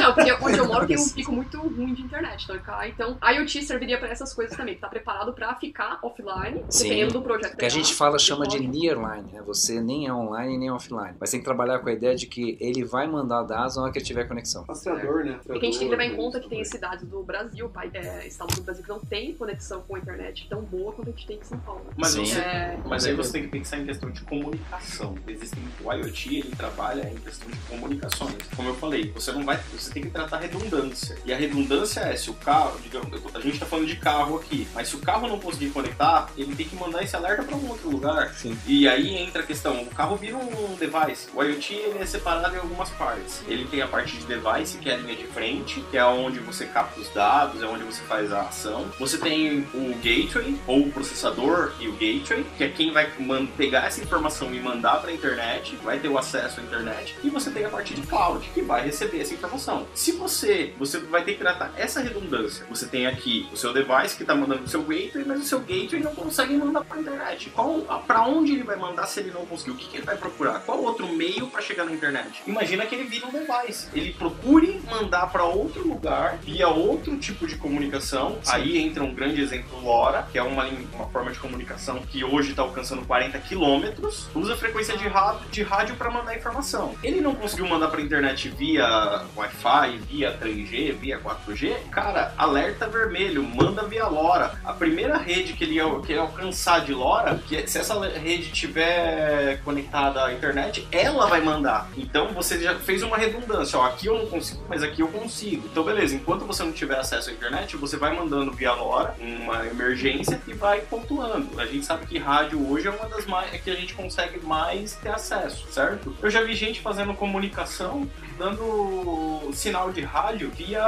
Não, porque onde eu moro tem um pico muito ruim de internet, então, cá, então a IoT serviria pra essas coisas também, tá preparado pra ficar offline, Sim. dependendo do projeto. O que a gente fala, chama de nearline, né? Você nem é online nem offline. Mas tem que trabalhar com a ideia de que ele vai mandar dados na hora que ele tiver conexão. Rastreador, né? Porque a gente tem que levar em conta que tem cidades do Brasil, é, estados do Brasil que não tem conexão com a internet tão boa quanto a gente tem em São Paulo. Mas, Sim. você, É, mas aí você tem que pensar em questão de comunicação. Existem, o IoT ele trabalha em questão de comunicações. Como eu falei, você não vai, você tem que tratar redundância. E a redundância é se o carro, digamos, a gente está falando de carro aqui, mas se o carro não conseguir conectar, ele tem que mandar esse alerta para um outro lugar. Sim. E aí entra a questão, o carro vira um device. O IoT ele é separado em algumas partes. Ele tem a parte de device, que é a linha de frente, que é onde você capta os dados, é onde você faz a ação. Você tem o gateway, ou o processador e o gateway, que é quem vai pegar essa informação e mandar para a internet, vai ter o acesso à internet. E você tem a parte de cloud, que vai receber essa informação. Se você, você vai ter que tratar essa redundância. Você tem aqui o seu device que está mandando o seu gateway, mas o seu gateway não consegue mandar para a internet. Qual, para onde ele vai mandar se ele não conseguir? O que, que ele vai procurar? Qual outro meio para chegar na internet? Imagina que ele vira um device. Ele procure mandar para outro lugar via outro tipo de comunicação. Aí entra um grande exemplo LoRa, que é uma, uma forma de comunicação que hoje está alcançando 40 quilômetros. Usa frequência de rádio, de rádio para mandar informação. Ele não conseguiu mandar para internet via Wi-Fi, via 3G, via 4G. Cara, alerta vermelho, manda via LoRa. A primeira rede que ele, que ele alcançar de LoRa, que é- se essa rede tiver conectada à internet, ela vai mandar. Então você já fez uma redundância. Ó, aqui eu não consigo, mas aqui eu consigo. Então beleza, enquanto você não tiver acesso à internet, você vai mandando via LoRa uma emergência e vai pontuando. A gente sabe que rádio hoje é uma das mais é que a gente consegue mais ter acesso, certo? Eu já vi gente fazendo comunicação dando sinal de rádio via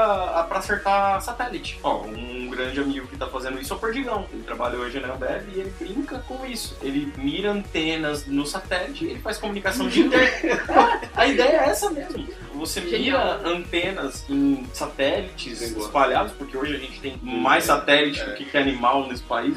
para acertar satélite. Ó, um grande amigo que tá fazendo isso é o Perdigão. Ele trabalha hoje na Ambev e ele brinca com isso. Ele mira antenas no satélite e ele faz comunicação de internet. A ideia é essa mesmo. Você mira Genial. antenas em satélites espalhados, porque hoje a gente tem mais satélite do que, que animal nesse país.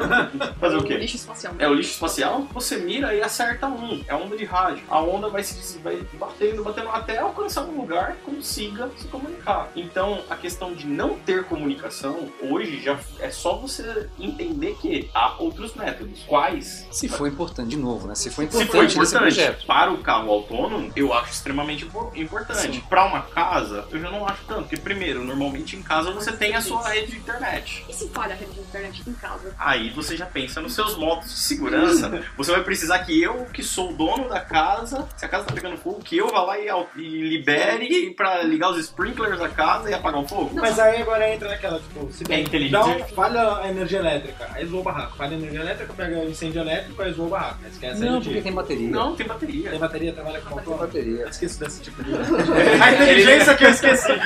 Fazer o quê? lixo espacial. É o lixo espacial, você mira e acerta um. É a onda de rádio. A onda vai se vai batendo, batendo até alcançar um lugar que consiga se comunicar. Então, a questão de não ter comunicação, hoje já é só você entender que há outros métodos. Quais? Se for importante, de novo, né? Se for Se importante, for nesse importante projeto. para o carro autônomo, eu acho extremamente impor- importante. Para uma casa, eu já não acho tanto. Porque, primeiro, normalmente em casa você tem a sua rede de internet. E se falha a rede de internet em casa? Aí você já pensa nos seus modos de segurança. Você vai precisar que eu, que sou o dono da casa, se a casa tá pegando fogo, que eu vá lá e, e libere pra ligar os sprinklers da casa e apagar o fogo. Mas aí agora entra naquela, tipo, se É bem, inteligente. dá um- falha a energia elétrica, aí zoa o barraco. Falha a energia elétrica, pega incêndio elétrico, aí zoa o barraco. Aí esquece Não, porque tem bateria. Não, tem bateria. Tem bateria, trabalha com Tem motor. bateria. Eu esqueço desse tipo de... A inteligência que eu esqueci.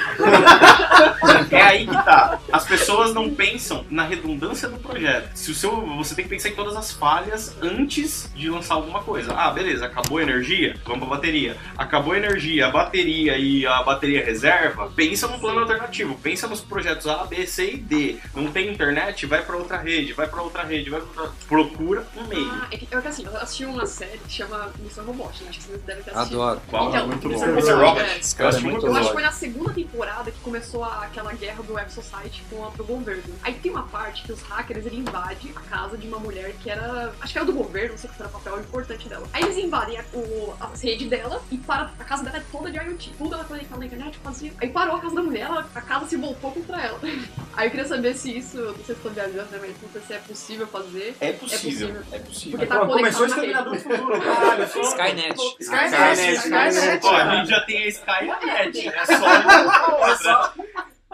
É aí que tá. As pessoas não pensam na redundância do projeto. Se o seu, você tem que pensar em todas as falhas antes de lançar alguma coisa. Ah, beleza, acabou a energia, vamos pra bateria. Acabou a energia, a bateria e a bateria reserva, pensa num plano alternativo. Pensa nos projetos A, B, C e D. Não tem internet, vai pra outra rede, vai pra outra rede, vai pra outra... Procura um meio. Ah, é que, é que assim, eu assisti uma série que chama Missão Robot, né? Acho que vocês devem ter assistido. Adoro. Qual? Então, muito Mr. bom. Mr. Robot. é. Cara é acho muito Eu acho que foi na segunda temporada que começou a- aquela guerra do Web Society com a, pro governo. Aí tem uma parte que os hackers ele invadem a casa de uma mulher que era. Acho que era do governo, não sei se era papel importante dela. Aí eles invadem a, o, a rede dela e para, a casa dela é toda de IoT. Tudo ela conectada na internet, fazia. Aí parou a casa da mulher, ela- a casa se voltou contra ela. Aí eu queria saber se isso, não sei se estou viajando, né, mas não sei se é possível fazer. É possível. possível, é possível. Porque tá Pô, começou o conectado na Exterminador do Futuro, caralho. só- Skynet. Skynet, Skynet. Ó, a gente já tem a Skynet, é só uma.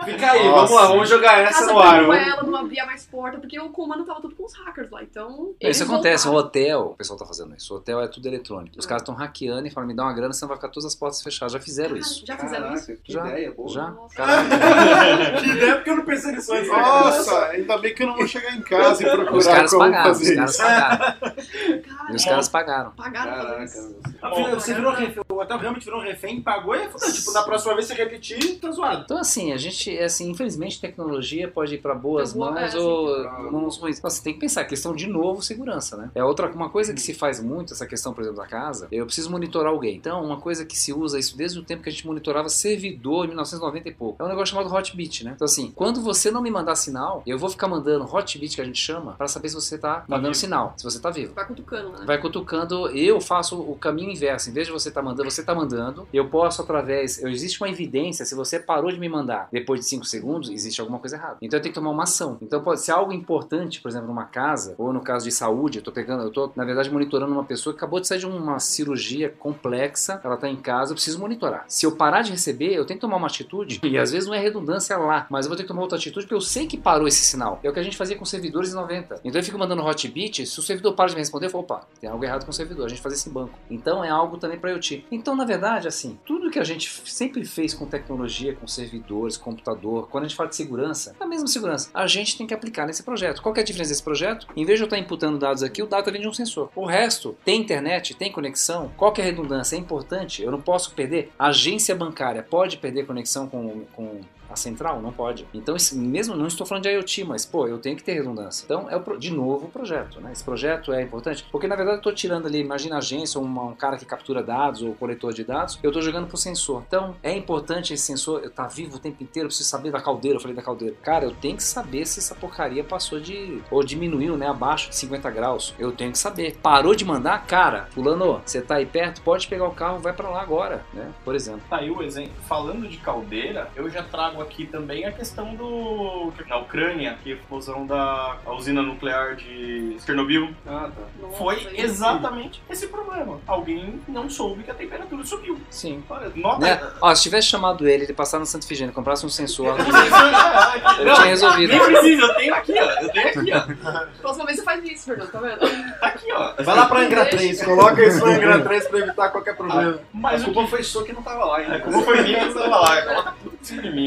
Fica aí, vamos lá, vamos jogar essa casa no ar. vamos- ela, não abria mais porta, porque o comando tava tudo com os hackers lá, então... Isso eles acontece, o voltaram. hotel, o pessoal tá fazendo isso. O hotel é tudo eletrônico. Os caras estão hackeando e falam, me dá uma grana, senão vai ficar todas as portas fechadas. Já fizeram isso. Já fizeram isso? Caraca, que Já, ideia boa. Já. Nossa. Que ideia, porque eu não pensei nisso antes. Nossa, ainda bem que eu não vou chegar em casa e procurar Os caras como pagaram, os fazer caras isso. pagaram. Cara, E os caras pagaram. pagaram Caraca, isso. Ah, Você virou refém, o hotel realmente virou um refém, pagou e fudeu. Tipo, na próxima vez você repetir, tá zoado. Então, assim, a gente, assim, infelizmente, tecnologia pode ir para boas É boa- mãos é, ou sim. mãos ruins. Então, você tem que pensar, questão de novo, segurança, né? É outra, uma coisa que se faz muito, essa questão, por exemplo, da casa, eu preciso monitorar alguém. Então, uma coisa que se usa isso desde o tempo que a gente monitorava servidor em 1990 e pouco. É um negócio chamado hotbit, né? Então, assim, quando você não me mandar sinal, eu vou ficar mandando hotbit, que a gente chama, para saber se você tá mandando vivo. sinal, se você tá vivo. Vai cutucando, né? Vai cutucando, eu faço o caminho inverso. Em vez de você estar mandando, você está mandando. Eu posso, através. Eu, existe uma evidência, se você parou de me mandar depois de 5 segundos, existe alguma coisa errada. Então eu tenho que tomar uma ação. Então pode ser algo importante, por exemplo, numa casa, ou no caso de saúde, eu tô pegando, eu tô, na verdade, monitorando uma pessoa que acabou de sair de uma cirurgia complexa, ela tá em casa, eu preciso monitorar. Se eu parar de receber, eu tenho que tomar uma atitude, e às vezes não é redundância lá, mas eu vou ter que tomar outra atitude porque eu sei que parou esse sinal. É o que a gente fazia com servidores em 90. Então eu fico mandando hotbit, se o servidor para de me responder, eu falo, opa, tem algo errado com o servidor, a gente faz esse banco. Então é algo também para IoT. Então, na verdade, assim, tudo que a gente sempre fez com tecnologia, com servidores, computador, quando a gente fala de segurança, é a mesma segurança. A gente tem que aplicar nesse projeto. Qual é a diferença desse projeto? Em vez de eu estar imputando dados aqui, o dado vem de um sensor. O resto, tem internet, tem conexão. Qual é a redundância? É importante, eu não posso perder. A agência bancária pode perder conexão com, com a central? Não pode. Então, esse- mesmo não estou falando de IoT, mas pô, eu tenho que ter redundância. Então, é o de novo o projeto, né? Esse projeto é importante porque na verdade eu estou tirando ali, imagina a agência, uma- um cara que captura dados ou coletor de dados, eu estou jogando pro sensor. Então, é importante esse sensor estar vivo o tempo inteiro, eu preciso saber da caldeira, eu falei da caldeira. Cara, eu tenho que saber se essa porcaria passou de ou diminuiu, né, abaixo de 50 graus. Eu tenho que saber. Parou de mandar, cara, fulano, você tá aí perto, pode pegar o carro, vai para lá agora, né? Por exemplo. Tá aí o exemplo. Falando de caldeira, eu já trago aqui também a questão do. Na Ucrânia, que é a explosão da a usina nuclear de Chernobyl. Ah, tá. Nossa, Foi exatamente esse problema. Alguém não soube que a temperatura subiu. Sim. Olha, nota. Né? Ó, se tivesse chamado ele, ele passar no Santo Figênio, comprasse um sensor, Não sei se eu- eu Não, tinha resolvido. Nem precisa, eu tenho aqui, ó. Eu tenho aqui, ó. Próxima vez você faz isso, Fernando, tá vendo? Tá aqui, ó. Vai lá pra Angra 3, coloca isso na Angra 3 pra evitar qualquer problema. Mas a o culpa que foi sua que não tava lá ainda. É, como foi minha, eu tava lá. Coloca tudo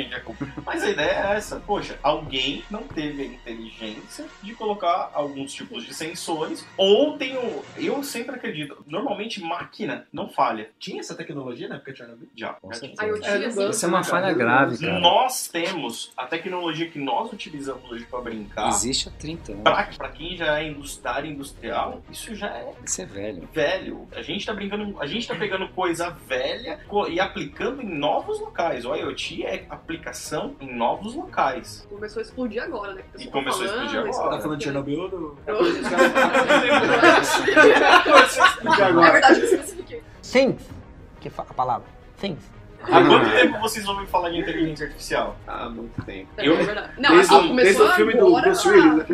em Mas a ideia é essa. Poxa, alguém não teve a inteligência de colocar alguns tipos de sensores. Ou tem o. Eu sempre acredito. Normalmente máquina não falha. Tinha essa tecnologia na época de Chernobyl? Já. É, Isso é uma falha grave, cara. Nós temos a tecnologia que nós utilizamos hoje pra brincar. Existe há 30 anos. Pra, pra quem já é indústria industrial, isso já é Isso é velho. velho. A gente tá brincando, a gente tá pegando coisa velha e aplicando em novos locais. O IoT é aplicação em novos locais. Começou a explodir agora, né? E começou a tá falando, explodir isso- agora. Tá falando de Chernobyl ou do... É verdade que eu especifiquei. Things. Que a palavra. Things. Há quanto tempo vocês ouvem falar de inteligência artificial? Ah, muito tempo. É, Eu- é verdade. Não, Desde, assim, o, começou desde o filme do Bruce Willis, né?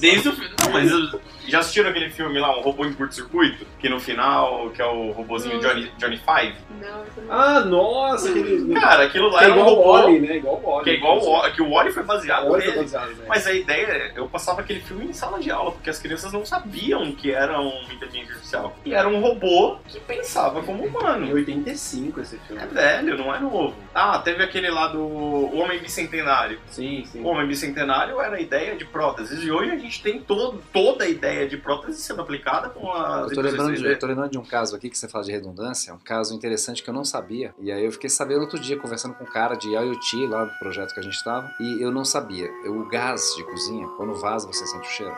Desde o filme. Não, mas eu- já assistiram aquele filme lá, um robô em curto-circuito? Que no final, que é o robozinho Hum. Johnny, Johnny Five? Não, isso não. Ah, nossa, aquele. Cara, aquilo lá é era um igual o robô. Wally, né? Igual o Wally. Que é igual o Wally, que o Wally foi baseado Wally foi nele. baseado, né? Mas a ideia, é, eu passava aquele filme em sala de aula, porque as crianças não sabiam que era uma inteligência artificial. E era um robô que pensava como Em humano. 85 esse filme. É velho, não é novo. Ah, teve aquele lá do Homem Bicentenário. Sim, sim. O Homem Bicentenário era a ideia de próteses. E hoje a gente tem todo, toda a ideia de prótese sendo aplicada com Eu tô, lembrando de, 3D. eu tô lembrando de um caso aqui que você fala de redundância, um caso interessante que eu não sabia. E aí eu fiquei sabendo outro dia, conversando com um cara de IoT lá no projeto que a gente estava, e eu não sabia. O gás de cozinha, quando vaza, você sente o cheiro.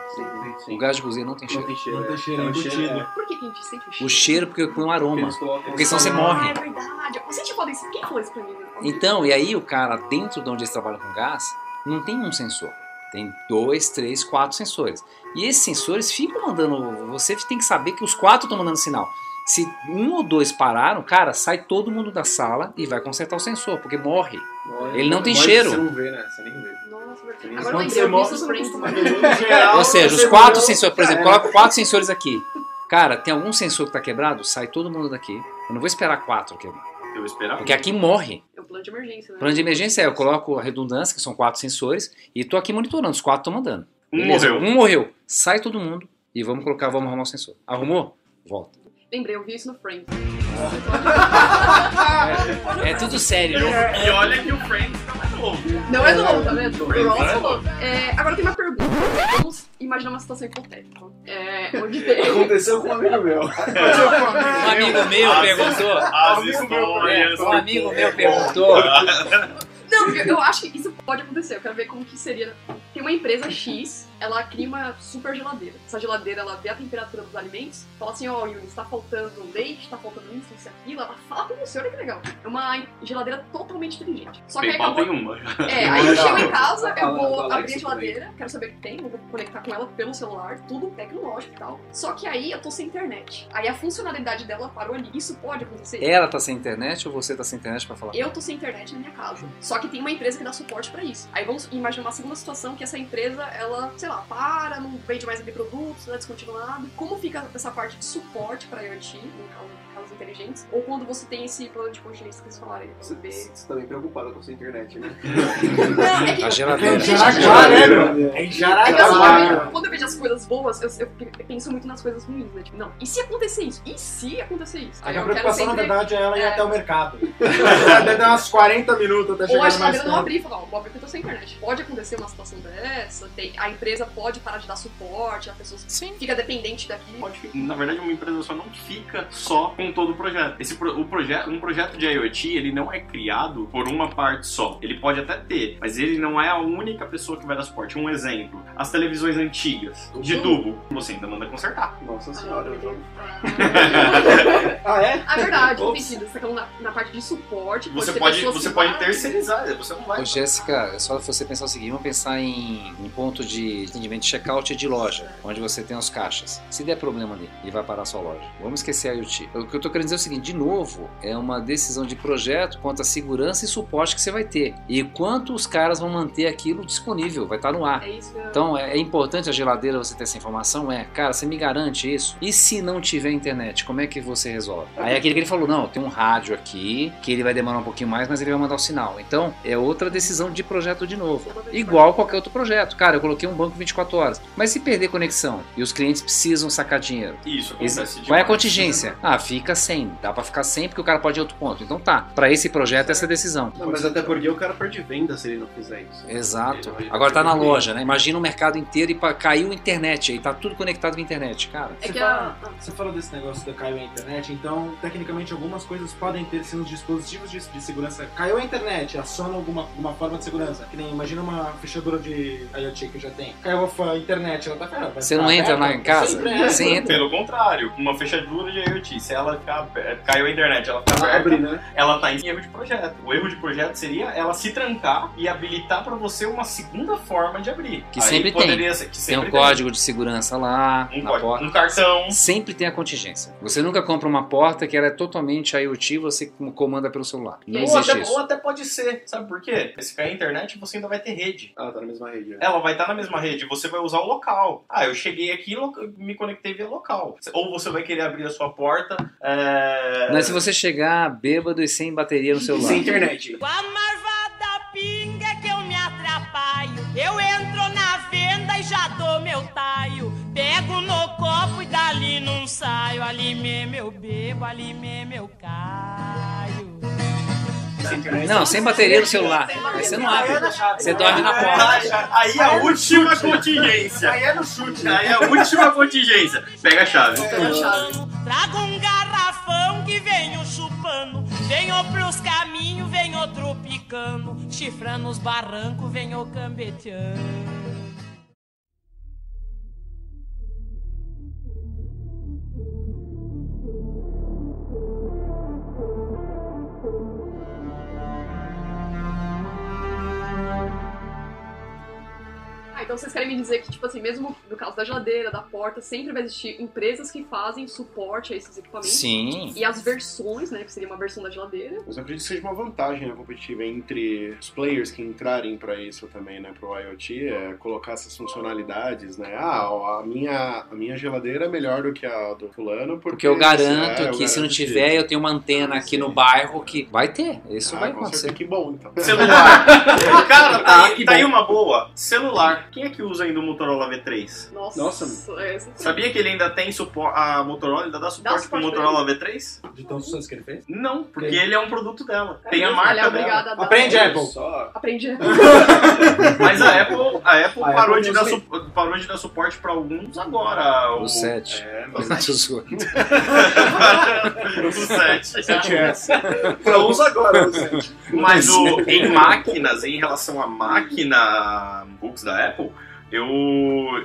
sim. O gás de cozinha não tem Não cheiro. tem cheiro. Não tem é. cheiro, É é cheiro, é. Por que a gente sente o cheiro? O cheiro porque põe um aroma. Porque senão você Ah, morre. é verdade. Você tinha falado isso. Quem falou isso pra mim? Então, e aí o cara, dentro de onde eles trabalham com gás, não tem um sensor. Tem dois, três, quatro sensores. E esses sensores ficam mandando. Você tem que saber que os quatro estão mandando sinal. Se um ou dois pararam, cara, sai todo mundo da sala e vai consertar o sensor, porque morre. Olha, Ele não tem mas cheiro. Você não vê, né? Você nem vê. Nossa, Agora você morre, você não geral, Ou seja, os quatro morreu, sensores, por exemplo, era. coloca quatro sensores aqui. Cara, tem algum sensor que tá quebrado, sai todo mundo daqui. Eu não vou esperar quatro quebrar. Eu esperava. Porque aqui morre. Plano de emergência, né? Plano de emergência é, eu coloco a redundância, que são quatro sensores, e tô aqui monitorando, os quatro estão mandando. Um Beleza, morreu. Um morreu. Sai todo mundo e vamos colocar, vamos arrumar o sensor. Arrumou? Volta. Lembrei, eu vi isso no Friends. É tudo sério, E, né? e olha que o Friends não é novo. Não é novo, tá vendo? O é falou. É, agora tem uma pergunta. Vamos imaginar uma situação hipotética. É, onde tem... Aconteceu com um amigo meu. Um amigo meu As- perguntou. As Amigo meu, histórias. Um amigo meu perguntou. Não, porque eu acho que isso pode acontecer. Eu quero ver como que seria. Tem uma empresa X, ela cria uma super geladeira. Essa geladeira, ela vê a temperatura dos alimentos, fala assim, ó, Yuri, está faltando leite, está faltando isso, isso e aquilo. Ela fala com você, olha que legal. É uma geladeira totalmente inteligente. Só que aí acabou... tem uma. É, aí eu chego em casa, eu vou abrir a geladeira, quero saber o que tem, vou conectar com ela pelo celular, tudo tecnológico e tal. Só que aí eu tô sem internet. Aí a funcionalidade dela parou ali. Isso pode acontecer? Ela tá sem internet ou você tá sem internet pra falar? Eu tô sem internet na minha casa. Só que tem uma empresa que dá suporte pra isso. Aí vamos imaginar uma segunda situação que essa empresa, ela, sei lá, para, não vende mais ali produtos, tá descontinuado. Como fica essa parte de suporte pra IoT, casas inteligentes? Ou quando você tem esse plano de contingência que eles falaram, Você, você tá bem preocupado com a sua internet, né? Não, é que A geladeira. Em Jaraguá, né, meu? É em É eu- quando eu vejo as coisas boas, eu, eu- penso muito nas coisas ruins, né? Tipo, não, e se acontecer isso? E se acontecer isso? A Aí minha eu quero preocupação, na sempre... verdade, é ela ir É. até o mercado. Deve dar uns 40 minutos até Ou chegar a no mais geladeira não abrir e falar, ó, vou abrir porque eu tô sem internet. Pode acontecer uma situação dessa, tem, a empresa pode parar de dar suporte, a pessoa Sim. fica dependente daqui. Pode fi- Na verdade, uma empresa só não fica só com todo o projeto. Esse pro- o projeto, um projeto de IoT, ele não é criado por uma parte só. Ele pode até ter, mas ele não é a única pessoa que vai dar suporte. Um exemplo: as televisões antigas de tubo, você ainda manda consertar. Nossa senhora, eu tô... Ah, é? Ah, é verdade, tá falando na, na parte de suporte. Você pode, você pode terceirizar, você não vai. Ô, Jéssica, é só você pensar o seguinte, vamos pensar em, em ponto de atendimento de checkout de loja, onde você tem os caixas. Se der problema ali, ele vai parar a sua loja. Vamos esquecer a IoT. O que eu tô querendo dizer é o seguinte, de novo, é uma decisão de projeto quanto à segurança e suporte que você vai ter. E quanto os caras vão manter aquilo disponível, vai estar no ar. É isso que eu... Então é, é importante a geladeira você ter essa informação? É, cara, você me garante isso? E se não tiver internet, como é que você resolve? Aí aquele que ele falou, não, tem um rádio aqui, que ele vai demorar um pouquinho mais, mas ele vai mandar o sinal. Então é outra decisão de projeto de novo. Igual qualquer outro projeto. Cara, eu coloquei um banco 24 horas. Mas se perder conexão e os clientes precisam sacar dinheiro, Isso, acontece qual é a demais. contingência? Ah, fica 100. Dá pra ficar 100 porque o cara pode ir a outro ponto. Então tá, pra esse projeto essa é a decisão. Não, mas até porque o cara perde venda se ele não fizer isso. Exato. Agora tá na loja, né? Imagina o mercado inteiro e caiu a internet aí, tá tudo conectado com a internet, cara. É Você fala, a... você falou desse negócio da caiu a internet, então, tecnicamente, algumas coisas podem ter sido dispositivos de, de segurança. Caiu a internet, aciona alguma, alguma forma de segurança. Que nem, imagina uma fechadura de IoT que eu já tenho. Caiu a internet, ela tá ferrada. vai Você não entra lá em casa? Você entra. Pelo contrário, uma fechadura de IoT, se ela ficar aberta, caiu a internet, ela fica aberta, Abre, né? ela tá em erro de projeto. O erro de projeto seria ela se trancar e habilitar pra você uma segunda forma de abrir. Que Aí sempre poderia Ser, que Tem sempre um código de segurança lá um, código, porta. um cartão. Sempre tem a contingência. Você nunca compra uma porta que ela é totalmente IoT você comanda pelo celular. Não ou, existe até, isso. ou até pode ser, sabe por quê? Se cair a internet, você ainda vai ter rede. Ah, tá na mesma rede. né? Ela vai estar na mesma rede, você vai usar o local. Ah, eu cheguei aqui e me conectei via local. Ou você vai querer abrir a sua porta. É... Mas se você chegar bêbado e sem bateria no celular. Sem internet. Com a marvada pinga é que eu me atrapalho. Eu entro na venda e já dou meu taio. Pego no copo e dali não saio. Ali mesmo eu bebo, ali mesmo eu caio. Não, sem bateria no celular. Aí você não abre. Você dorme na porta. Aí a última contingência. Aí é no chute. Aí a última contingência. Pega a chave. Pega a chave. Trago um Venho pros caminhos, venho outro picando. Chifrando os barrancos, venho cambeteando. Então vocês querem me dizer que, tipo assim, mesmo no caso da geladeira, da porta, sempre vai existir empresas que fazem suporte a esses equipamentos. Sim. E as versões, né, que seria uma versão da geladeira. Mas eu acredito que seja uma vantagem né, competitiva entre os players que entrarem para isso também, né, pro IoT, é colocar essas funcionalidades, né? Ah, a minha, a minha geladeira é melhor do que a do fulano, porque, Porque eu garanto é, eu que se não tiver, eu tenho uma antena aqui no bairro que vai ter. Isso Ah, vai acontecer. certeza, que bom, então. Celular. Cara, tá, Ah, aí, que tá aí uma boa. Celular. Quem é que usa ainda o Motorola V3? Nossa. Nossa. é, Sabia que ele ainda tem suporte. A Motorola ainda dá suporte pro suporte Motorola V3? De tantos sucesso que ele fez. Não, porque Tem. ele é um produto dela. Tem a Ela marca é dela. a. Aprende, Olha Apple. Só. Aprendi. Mas a Apple, a Apple A parou, Apple de dar su- parou de dar suporte pra alguns agora. O 7. É, zoando. o 7. 7S. Pra uns agora, o 7. Mas o, em máquinas, em relação à máquina books da Apple, eu,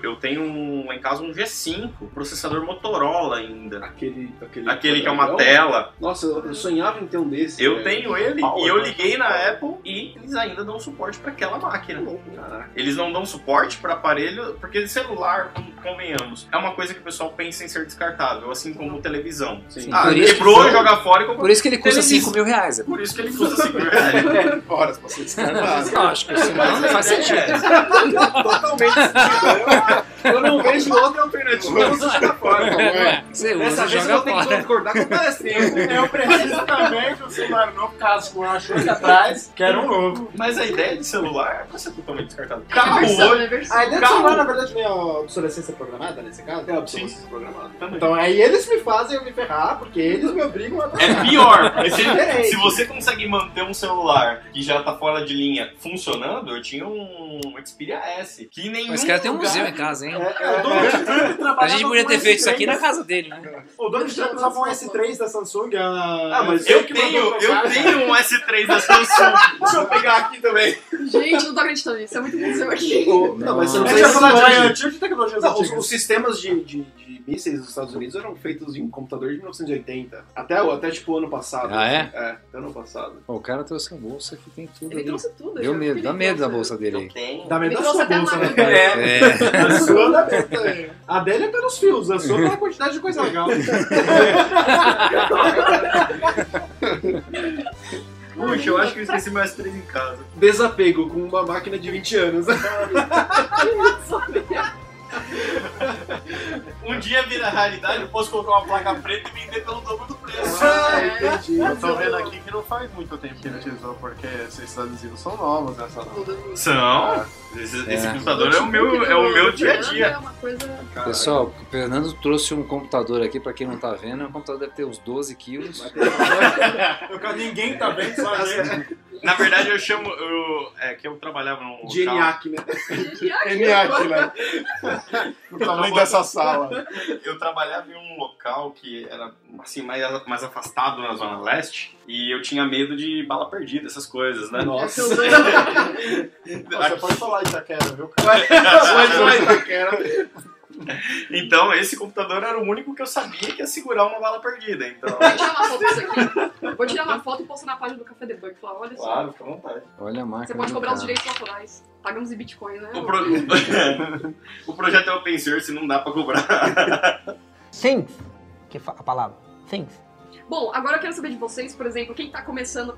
eu tenho um, lá em casa um G5, processador Motorola ainda. Aquele, aquele, Aquele que é uma tela. Nossa, eu eu sonhava em ter um desse. Eu velho. tenho ele Power, e eu né? liguei na Apple e eles ainda dão suporte para aquela máquina. Caraca. Eles não dão suporte para aparelho, porque celular, convenhamos, é uma coisa que o pessoal pensa em ser descartável, assim como televisão. Sim. Ah, quebrou, foi- joga fora e compra. Por isso que ele custa Televisão. 5 mil reais. É Por isso que ele custa 5 mil reais. Horas pra ser descartado. lógico, senão não faz sentido. Totalmente sentido. Eu, não vejo outra alternativa jogar fora. Ué, Você usa Dessa e vez eu vou ter que concordar com o Palestrinho. Eu preciso também de um celular novo, caso com a chute atrás, quero um novo. Mas a ideia de celular é pra ser totalmente descartável. É Carro hoje. A ideia do Carro. celular, na verdade, não é a obsolescência programada nesse caso? É a obsolescência programada. Então aí eles me fazem eu me ferrar, porque eles me obrigam a É pior, se, se você consegue manter um celular que já tá fora de linha funcionando, eu tinha um Xperia S, que nenhum Mas esse cara tem um museu em casa, hein? É, o dono de Trump trabalhava A gente podia com ter feito isso S3. aqui na casa dele, né? O dono de Trump usava um S3 da Samsung. A... Ah, mas Eu que tenho, eu tenho um S3 da Samsung. Deixa eu pegar aqui também. Gente, não tô acreditando nisso. É muito museu aqui. Não, mas você não precisa falar de tecnologias Não, os, sistemas de, de, de mísseis dos Estados Unidos eram feitos em computador de 1980. Até, o- até tipo ano passado. Ah, é? É, até ano passado. Pô, o cara trouxe a bolsa que tem tudo Ele ali. trouxe tudo. Deu medo, dá medo da bolsa dele aí. tenho. Dá medo da sua bolsa, né? É. A A dele é pelos fios, a sua pela quantidade de coisa legal. Puxa, eu acho que eu esqueci meu S3 em casa. Desapego com uma máquina de 20 anos. Um dia vira realidade, eu posso colocar uma placa preta e vender pelo dobro do preço. Ah, É. entendi. Eu tô vendo aqui que não faz muito tempo que ele utilizou, porque esses adesivos são novos nessa São. Esse, esse É. computador é o meu, é o meu dia a dia. É coisa... Pessoal, o Fernando trouxe um computador aqui, pra quem não tá vendo, o computador deve ter uns 12 quilos. Ninguém tá vendo, só a gente. Na verdade, eu chamo. Eu, é que eu trabalhava num. local- De ENIAC, né? ENIAC, né? O tamanho dessa sala. Eu trabalhava em um local que era assim, mais, mais afastado na Zona Leste. E eu tinha medo de bala perdida, essas coisas, né? Nossa. Você pode falar Itaquera, viu, cara? Então, esse computador era o único que eu sabia que ia segurar uma bala perdida. Então, Vou tirar uma foto disso aqui. Vou tirar uma foto e postar na página do Café Debug. Falar, olha só. claro, fica à vontade. Olha a máquina. Você pode cobrar os cara. direitos autorais. Pagamos em Bitcoin, né? O, pro... o projeto é open source, não dá pra cobrar. Things. Que fa- a palavra. Things. Bom, agora eu quero saber de vocês, por exemplo, quem tá começando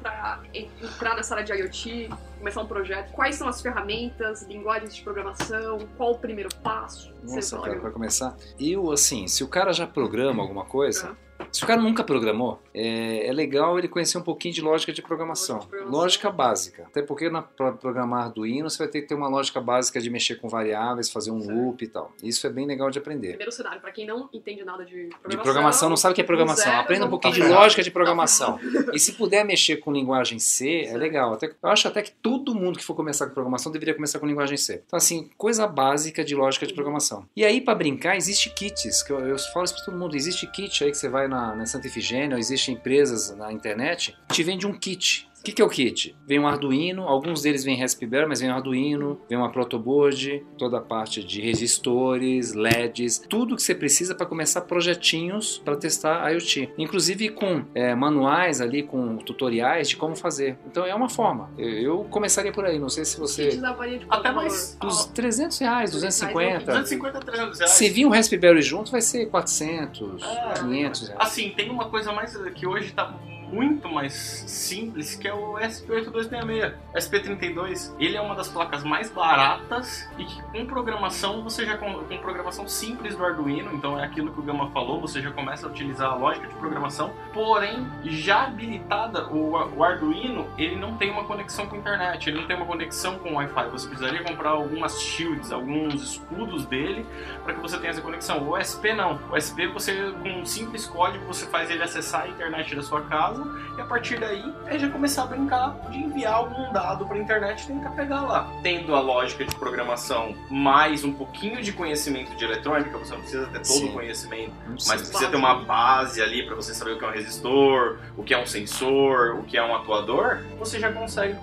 en- entrar nessa área de IoT, começar um projeto, quais são as ferramentas, linguagens de programação, qual o primeiro passo? Nossa, cara, pra começar. Eu, assim, se o cara já programa alguma coisa, Aham. Se o cara nunca programou, é, é legal ele conhecer um pouquinho de lógica de programação. Lógica de básica. Até porque na, pra programar Arduino você vai ter que ter uma lógica básica de mexer com variáveis, fazer um Certo. loop e tal. Isso é bem legal de aprender. Primeiro cenário, pra quem não entende nada de programação. De programação, não sabe o que é programação. zero, Aprenda um pouquinho de passar. lógica de programação. E se puder mexer com linguagem C, é legal. Até, eu acho até que todo mundo que for começar com programação deveria começar com linguagem C. Então, assim, coisa básica de lógica de programação. E aí, para brincar, existe kits. Que eu, eu falo isso pra todo mundo. Existe kit aí que você vai na, na Santa Ifigênia, ou existe empresas na internet que te vende um kit. Que, que é o kit? Vem um Arduino, alguns deles vêm Raspberry, mas vem um Arduino, vem uma protoboard, toda a parte de resistores, LEDs, tudo que você precisa para começar projetinhos para testar IoT. Inclusive com é, manuais ali, com tutoriais de como fazer. Então é uma forma. Eu, eu começaria por aí, não sei se Kit você... da varia de Até mais. Dos 300 reais, 250. 250 a 300 reais. Se vir um Raspberry junto, vai ser 400, É, 500 reais. Assim, tem uma coisa mais que hoje tá muito mais simples, que é o SP8266. SP32, ele é uma das placas mais baratas e que com programação você já com, com programação simples do Arduino, então é aquilo que o Gama falou, você já começa a utilizar a lógica de programação, porém já habilitada o, o Arduino, ele não tem uma conexão com a internet, ele não tem uma conexão com o Wi-Fi. Você precisaria comprar algumas shields, alguns escudos dele para que você tenha essa conexão. O SP não. O SP você com um simples código você faz ele acessar a internet da sua casa e a partir daí é já começar a brincar de enviar algum dado para a internet e tentar pegar lá. Tendo a lógica de programação mais um pouquinho de conhecimento de eletrônica, você não precisa ter todo Sim. o conhecimento, mas precisa. ter uma base ali para você saber o que é um resistor, o que é um sensor, o que é um atuador, você já consegue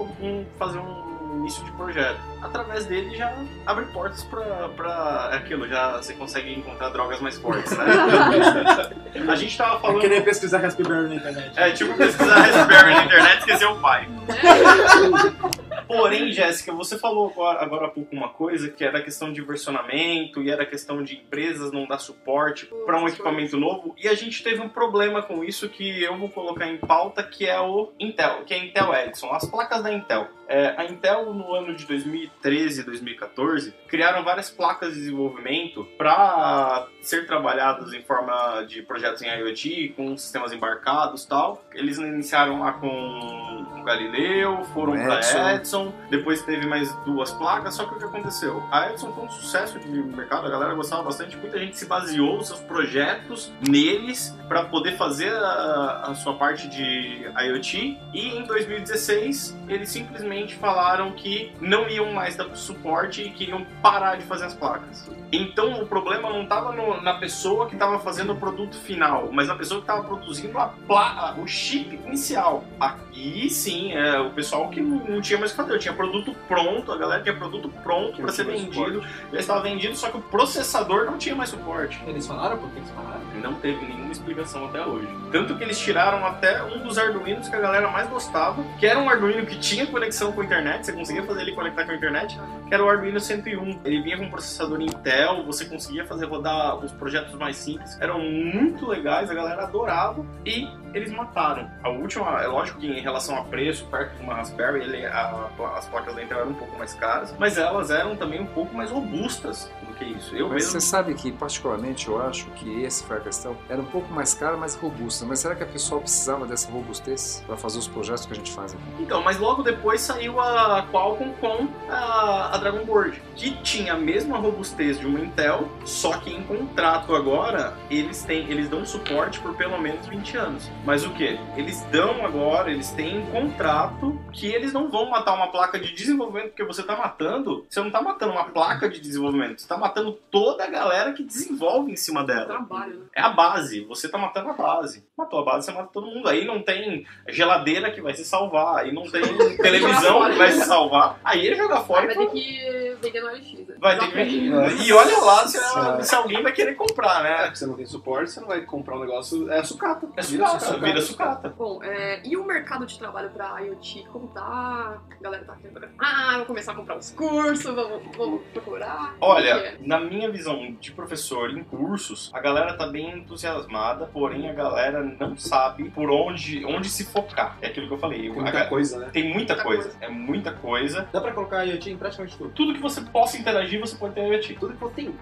fazer um início de projeto. Através dele já abre portas pra, pra aquilo, já você consegue encontrar drogas mais fortes, né? A gente tava É falando. que nem pesquisar Raspberry na internet. É, tipo pesquisar Raspberry na internet e esquecer o pai. Porém, Jéssica, você falou agora, agora há pouco uma coisa que era a questão de versionamento e era a questão de empresas não dar suporte para um equipamento novo e a gente teve um problema com isso que eu vou colocar em pauta que é o Intel, que é a Intel Edison, as placas da Intel. É, a Intel no ano de 2013 e 2014 criaram várias placas de desenvolvimento para ser trabalhadas em forma de projetos em IoT com sistemas embarcados e tal. Eles iniciaram lá com o Galileu, foram para Edison. Edison, depois teve mais duas placas, só que o que aconteceu? A Edison foi um sucesso de mercado, a galera gostava bastante, muita gente se baseou seus projetos neles para poder fazer a, a sua parte de IoT e em 2016 eles simplesmente falaram que não iam mais dar suporte e queriam parar de fazer as placas. Então o problema não estava na pessoa que estava fazendo o produto final, mas na pessoa que estava produzindo a pla- o chip inicial. Aqui sim, é o pessoal que não, não tinha mais o fazer, tinha produto pronto, a galera tinha produto pronto para ser vendido, já estava vendido, só que o processador não tinha mais suporte. Eles falaram por que eles falaram? Não teve nenhuma explicação até hoje. Tanto que eles tiraram até um dos Arduinos que a galera mais gostava, que era um Arduino que tinha conexão com a internet, você conseguia fazer ele conectar com a internet, que era o Arduino 101. Ele vinha com processador Intel, você conseguia fazer rodar os projetos mais simples, eram muito legais, a galera adorava e eles mataram. A última, é lógico que em relação a preço, perto de uma Raspberry, ele, a- as placas da Intel eram um pouco mais caras, mas elas eram também um pouco mais robustas que isso. Eu Mas mesmo você sabe que, particularmente, eu acho que essa foi a questão. Era um pouco mais cara, mais robusta. Mas será que a pessoa precisava dessa robustez para fazer os projetos que a gente faz aqui? Então, mas logo depois saiu a Qualcomm com a, a Dragon Board, que tinha a mesma robustez de uma Intel, só que em contrato agora eles têm, eles dão suporte por pelo menos 20 anos. Mas o que? Eles dão agora, eles têm um contrato que eles não vão matar uma placa de desenvolvimento, porque você tá matando, você não tá matando uma placa de desenvolvimento, você tá matando toda a galera que desenvolve em cima dela. Trabalho, né? É a base, você tá matando a base. Matou a base, você mata todo mundo. Aí não tem geladeira que vai se salvar, aí não tem televisão que vai se salvar. Aí ele joga fora Vai e ter que vender no LX, né? vai ter que vender. E olha lá se, se alguém vai querer comprar, É, né? porque você não tem suporte, você não vai comprar um negócio. É sucata. É sucata, vira sucata. Bom, é, e o mercado de trabalho pra IoT, como tá? A galera tá querendo. Ah, vou começar a comprar uns cursos, vamos, vamos procurar. Olha, é? Na minha visão de professor em cursos, a galera tá bem entusiasmada, porém a galera não sabe por onde, onde se focar. É aquilo que eu falei. Tem A muita ga- coisa, né? Tem muita Muita coisa, é muita coisa. Dá pra colocar IoT em praticamente tudo. Tudo que você possa interagir, você pode ter IoT. Tudo que eu tenho.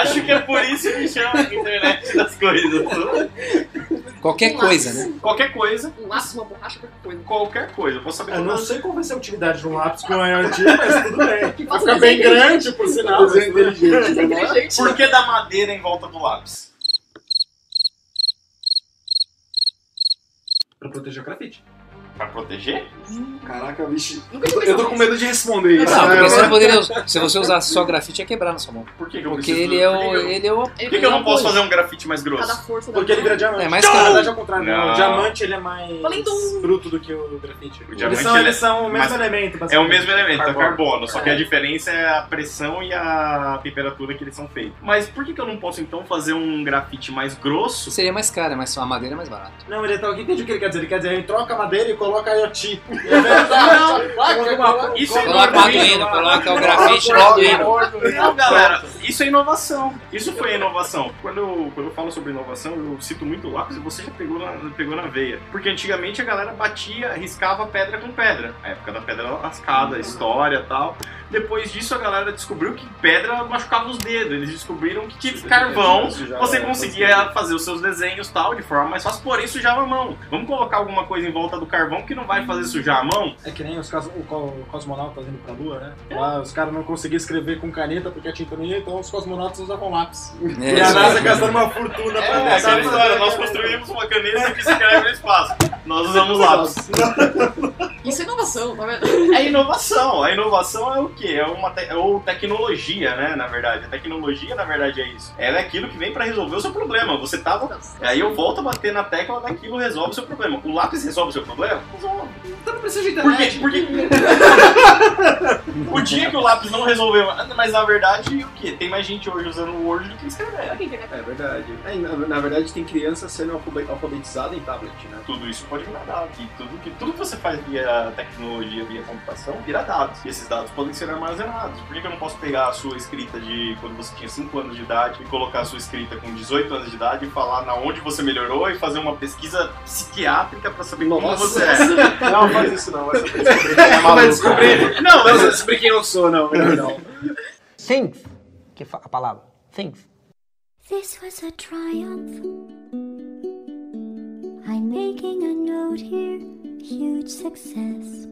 Acho que é por isso que chama de internet das coisas. Qualquer Um coisa, lápis. né? Qualquer coisa, Um laço, uma borracha, qualquer coisa. qualquer coisa. Eu posso saber Eu não sei qual vai ser a utilidade de um lápis com IoT, mas tudo bem. Que Vai faça ficar bem desenho grande, por sinal. Desenho inteligente. Por que da madeira em volta do lápis? Pra proteger o grafite. Pra proteger? Caraca, bicho. Eu tô com medo de responder isso. Não, né? porque você não poderia, se você usasse só grafite, ia quebrar na sua mão. Por que, que eu Porque preciso... ele é por que o. que eu- Ele é o. Por que, que eu não posso fazer um grafite mais grosso? Força da Porque ele vira diamante. É mais Na caro. verdade é o contrário. não. Não. O diamante ele é mais Valendo um. bruto do que o grafite. O eles diamante, são, ele eles é- são o mesmo mas elemento, É o basicamente. mesmo elemento, é Carbono. carbono, só que a diferença é a pressão e a temperatura que eles são feitos. Mas por que, que eu não posso então fazer um grafite mais grosso? Seria mais caro, mas a madeira é mais barata. Não, ele tá aqui, entende o que ele quer dizer? Ele quer dizer, ele troca a madeira e coloca IoT. É verdade. Coloca Isso é Coloca o Arduino, coloca o grafite no Arduino. Não, galera, isso é inovação. Isso foi inovação. Quando eu, quando eu falo sobre inovação, eu cito muito lápis e você já pegou na, pegou na veia. Porque antigamente a galera batia, riscava pedra com pedra. A época da pedra lascada, história e tal. Depois disso a galera descobriu que pedra machucava os dedos. Eles descobriram que tipo, carvão você conseguia fazer os seus desenhos tal de forma mais fácil, porém sujava a mão. Vamos colocar alguma coisa em volta do carvão que não vai fazer sujar a mão? É que nem os cos- o, co- o cosmonauta indo pra lua, né? Lá os caras não conseguiam escrever com caneta porque a tinta não ia, então os cosmonautas usavam lápis. É, e a NASA aí. gastando uma fortuna pra É, aquela história, nós construímos uma caneta que se escreve no espaço. Nós usamos lápis. Isso é inovação, tá vendo? É inovação. A inovação é o quê? É uma te- é ou tecnologia, né? Na verdade. A tecnologia, na verdade, é isso. Ela é aquilo que vem pra resolver o seu problema. Você tava. Aí eu volto a bater na tecla daquilo resolve o seu problema. O lápis resolve o seu problema? Resolve. Então não precisa de Por quê? internet. Porque. o dia que o lápis não resolveu. Mas na verdade, o quê? Tem mais gente hoje usando o Word do que escrevendo. É verdade. É, na, na verdade, tem criança sendo alfabe- alfabetizada em tablet, né? Tudo isso pode virar dados. E tudo que, tudo que você faz via tecnologia, via computação, vira dados. E esses dados podem ser armazenados. Por que, eu não posso pegar a sua escrita de quando você tinha 5 anos de idade e colocar a sua escrita com 18 anos de idade e falar na onde você melhorou e fazer uma pesquisa psiquiátrica pra saber como Nossa. você é? Não, faz isso não, vai saber descobrir quem é maluco. descobrir. Não, Não, vai descobrir quem eu sou, não. Things. Que a palavra. Things. This was a triumph. I'm making a note here, huge success.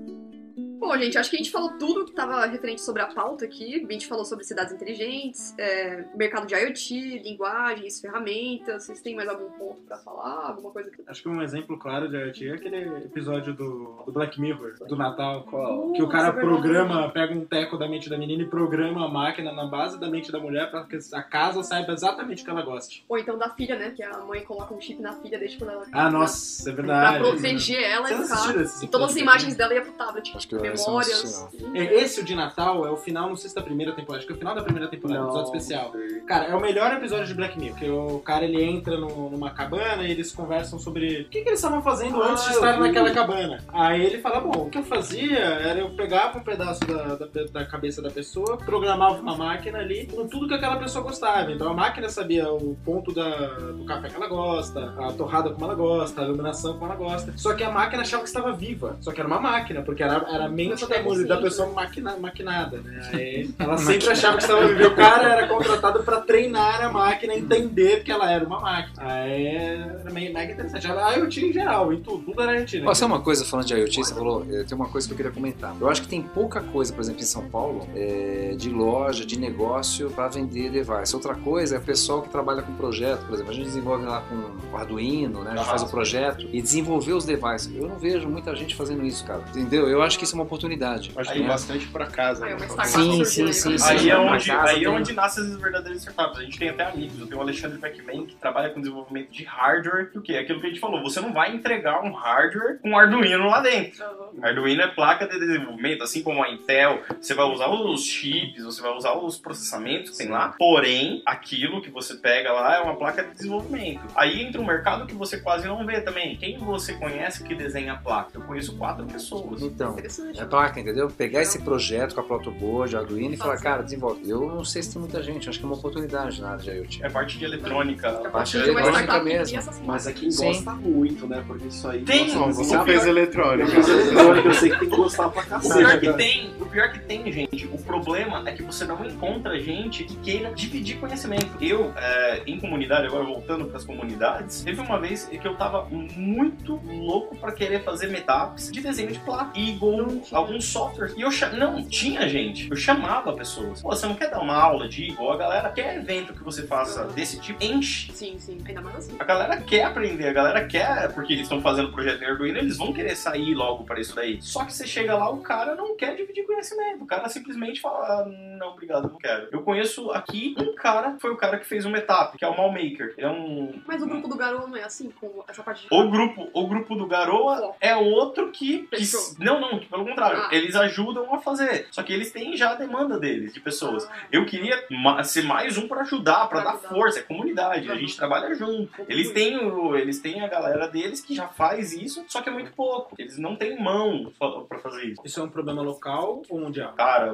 Bom, gente, acho que a gente falou tudo que estava referente sobre a pauta aqui. A gente falou sobre cidades inteligentes, é, mercado de IoT, linguagens, ferramentas. Vocês têm mais algum ponto pra falar? Alguma coisa que. Acho que um exemplo claro de IoT é aquele episódio do, do Black Mirror, do Natal. Qual? Que o cara é verdade. programa, pega um teco da mente da menina e programa a máquina na base da mente da mulher pra que a casa saiba exatamente o que ela goste. Ou então da filha, né? Que a mãe coloca um chip na filha desde quando ela. Ah, nossa, é Pra verdade. proteger ela e assistiram esses E todas as imagens dela iam pro tablet. Acho que eu- memórias. É, Esse, o de Natal, é o final, não sei se da primeira temporada, acho que é o final da primeira temporada, Não, episódio especial. Cara, é o melhor episódio de Black Mirror, que o cara ele entra no- numa cabana e eles conversam sobre o que, que eles estavam fazendo Ah, antes de eu estar naquela cabana. Aí ele fala, bom, o que eu fazia era eu pegava um pedaço da, da, da cabeça da pessoa, programava uma máquina ali com tudo que aquela pessoa gostava. Então a máquina sabia o ponto da, do café que ela gosta, a torrada como ela gosta, a iluminação como ela gosta. Só que a máquina achava que estava viva. Só que era uma máquina, porque era, era mente da, mulher, da pessoa maquina, maquinada, né? Aí ela sempre achava que estava. E o cara era contratado pra treinar a máquina entender que ela era uma máquina. Aí era meio mega interessante. A IoT em geral, em tudo, tudo era IoT, né? Sabe uma coisa falando de IoT? Você falou, tem uma coisa que eu queria comentar. Eu acho que tem pouca coisa, por exemplo, em São Paulo, eh, de loja, de negócio para vender device. Outra coisa é o pessoal que trabalha com projeto, por exemplo, a gente desenvolve lá com o Arduino, né? A gente faz o projeto e desenvolver os devices. Eu não vejo muita gente fazendo isso, cara. Entendeu? Eu acho que isso é uma oportunidade. Acho que tem bastante pra casa. Aí, né? uma startup Sim, surgindo sim, aí, sim? Aí é, Na onde, casa aí é tem- onde nascem as verdadeiras startups. A gente tem até amigos. Eu tenho o Alexandre Beckman, que trabalha com desenvolvimento de hardware. Que o quê? Aquilo que a gente falou. Você não vai entregar um hardware com Arduino lá dentro. Arduino é placa de desenvolvimento, assim como a Intel. Você vai usar os chips, você vai usar os processamentos que tem lá. Porém, aquilo que você pega lá é uma placa de desenvolvimento. Aí entra um mercado que você quase não vê também. Quem você conhece que desenha a placa? Eu conheço quatro pessoas. Então, Interessante. É placa, entendeu? Pegar esse projeto com a protoboard, Arduino e falar, cara, desenvolve. Eu não sei se tem muita gente, acho que é uma oportunidade na área de IoT. É parte de eletrônica. De uma é lógica startup que mesmo. essas Mas é quem Sim. gosta muito, né? Porque isso aí. Tem, Nossa, Você O fez eletrônica. Eletrônica eu sei que tem que gostar pra O cacete. pior que cara. tem, o pior que tem, gente, o problema é que você não encontra gente que queira dividir conhecimento. Eu, é, em comunidade, agora voltando pras comunidades, teve uma vez que eu tava muito louco pra querer fazer meetups de desenho de placa. Eagle, alguns softwares. E eu não, tinha gente. Eu chamava pessoas. Pô, você não quer dar uma aula de Eagle? A galera quer evento que você faça desse tipo, enche. Sim, sim. Ainda mais assim. A galera quer aprender, a galera quer, porque eles estão fazendo projeto em Arduino, eles vão querer sair logo para isso daí. Só que você chega lá, o cara não quer dividir conhecimento. O cara simplesmente fala, ah, não, obrigado, não quero. Eu conheço aqui um cara, foi o cara que fez um Metap, que é o Malmaker. Ele é um Mas o grupo do Garou não é assim, com essa parte de. o grupo, o grupo do Garoa é outro que. que não, não, que pelo contrário. Ah. Eles ajudam a fazer. Só que eles têm já a demanda deles, de pessoas. Ah. Eu queria ser mais um pra ajudar, pra Pra dar ajudar. força. É comunidade, a Uhum. gente trabalha junto. Eles têm, o, eles têm a galera deles que já faz isso, só que é muito pouco. Eles não têm mão pra fazer isso. Isso é um problema local ou mundial? Cara,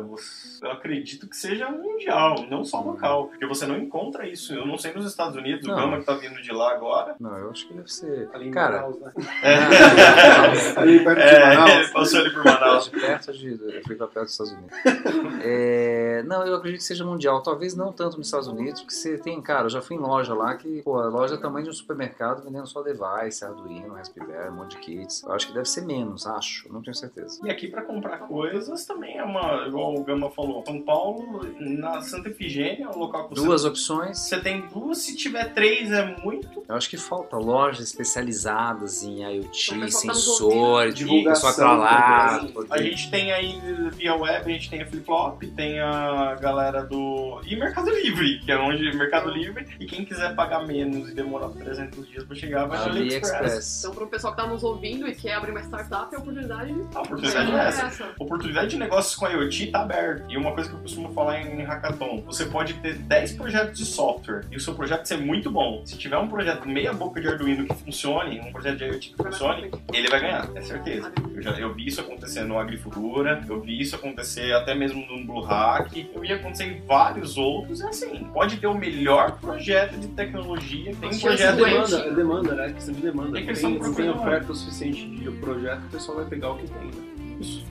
eu acredito que seja mundial, não só local. Porque você não encontra isso. Eu não sei nos Estados Unidos, Não. o Gama que tá vindo de lá agora. Não, eu acho que deve ser. Ali em Cara, Manaus, né? É. Ali perto de É, Manaus. passou ali por Manaus. De perto de. Eu fui pra perto dos Estados Unidos. É, não, eu acredito que seja mundial. Talvez não tanto nos Estados Unidos, porque você tem, cara, eu já fui em loja lá que, pô, a loja é tamanho de um supermercado vendendo só device, Arduino, Raspberry, um monte de kits. Eu acho que deve ser menos, acho, não tenho certeza. E aqui pra comprar coisas também é uma, igual o Gama falou, São Paulo, na Santa Efigênia, é um local que você, Duas opções. você tem duas, se tiver três é muito. Eu acho que falta lojas especializadas em IoT, o sensores, Divulgação pessoal pra lá. A gente tem aí via web, a gente tem a Flip Flop, tem a galera do. E Mercado Livre, que é onde Mercado Livre. E quem quiser pagar menos e demorar 300 dias pra chegar, vai no AliExpress. AliExpress. Então, pro pessoal que tá nos ouvindo e quer abrir uma startup, a oportunidade A oportunidade é essa. A oportunidade de negócios com IoT tá aberta. E uma coisa que eu costumo falar em hackathon, você pode ter 10 projetos de software e o seu projeto ser muito bom. Se tiver um projeto meia boca de Arduino que funcione, um projeto de IoT que funcione, ele vai ganhar, é certeza. Eu, já, eu vi isso no Agrifutura, eu vi isso acontecer até mesmo no Blue Hack, eu vi acontecer em vários outros, é assim, pode ter o melhor projeto de tecnologia, tem um Mas projeto doente. Demanda, é demanda, né? Questão de demanda. É tem, de não tem oferta o suficiente de projeto, o pessoal vai pegar o que tem. Né? Isso.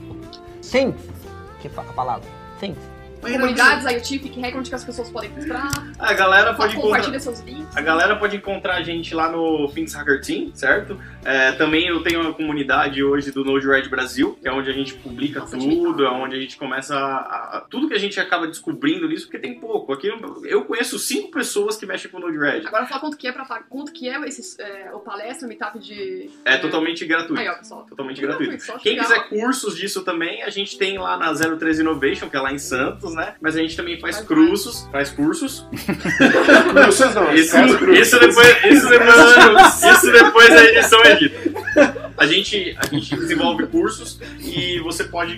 Sim. Que a palavra? Sim. Comunidades, IoT, fique recorde que as pessoas podem comprar. A galera pode encontrar. Compartilha seus links. A galera pode encontrar a gente lá no Fins Hacker Team, certo? É, também eu tenho uma comunidade hoje do Node-RED Brasil, que é onde a gente publica Nossa, tudo, é onde a gente começa a, a- Tudo que a gente acaba descobrindo nisso, porque tem pouco. Aqui eu- eu conheço cinco pessoas que mexem com o Node-RED. Agora fala quanto que é pra pagar. Quanto que é, esse, é, o palestra, o meetup de. É totalmente gratuito. Aí, ó, pessoal. Totalmente gratuito. Só Quem chegar quiser cursos disso também, a gente tem lá na 013 Innovation, que é lá em Santos, né? Mas a gente também faz Faz cursos, faz cursos. Vocês não, Isso, isso depois, isso depois, isso depois da edição é dita. A gente, a gente desenvolve cursos e você pode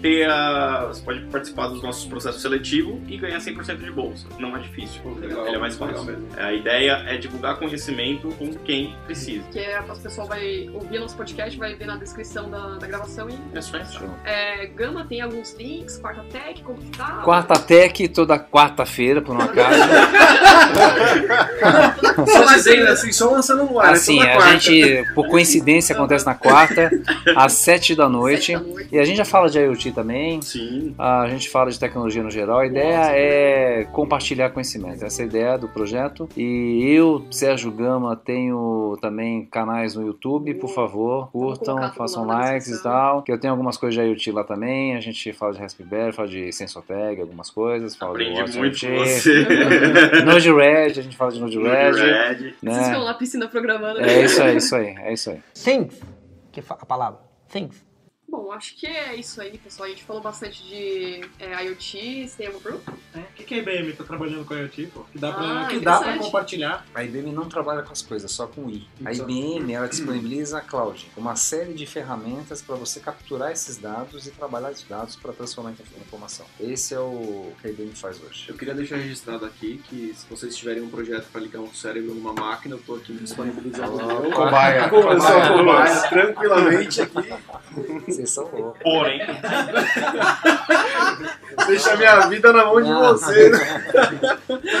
ter a, você pode participar dos nossos processos seletivos e ganhar 100% de bolsa. Não é difícil. Legal, Ele é mais fácil. mesmo. A ideia é divulgar conhecimento com quem precisa. Que é, as pessoas vai ouvir nosso podcast, vai ver na descrição da, da gravação e. É só isso. É, Gama tem alguns links, Quarta Tech, como que tá? Quarta Tech toda quarta-feira, por um acaso. Só dizendo assim, só lançando no ar. Assim, é a quarta. gente, por coincidência, acontece na quarta, às sete da noite. Sete da noite. E a gente já fala de IoT também. Sim. A gente fala de tecnologia no geral. A ideia é compartilhar conhecimento. Essa é a ideia do projeto. E eu, Sérgio Gama, tenho também canais no YouTube. Por favor, curtam, façam lá likes e tal. Que eu tenho algumas coisas de IoT lá também. A gente fala de Raspberry, fala de Sensotag, algumas coisas. Fala de Aprendi Watch muito com IoT. você. Node-RED, a gente fala de Node-RED. Node-RED. Vocês Né? ficam na piscina programando. É isso aí, isso aí, é isso aí. Things. Que fa- a palavra? Things. Bom, acho que é isso aí, pessoal. A gente falou bastante de é, IoT, Group. É, O que, que a IBM tá trabalhando com a IoT, pô? Que dá pra, Ah, que dá pra interessante. compartilhar. A IBM não trabalha com as coisas, só com I. A Só. IBM ela disponibiliza a cloud, uma série de ferramentas para você capturar esses dados e trabalhar esses dados para transformar em informação. Esse é o que a IBM faz hoje. Eu queria deixar registrado aqui que se vocês tiverem um projeto para ligar um cérebro numa máquina, eu tô aqui disponibilizando. Cobaia. Eu sou cobaia, tranquilamente aqui. Vocês são loucos. Porém, Deixa a minha vida na mão de vocês.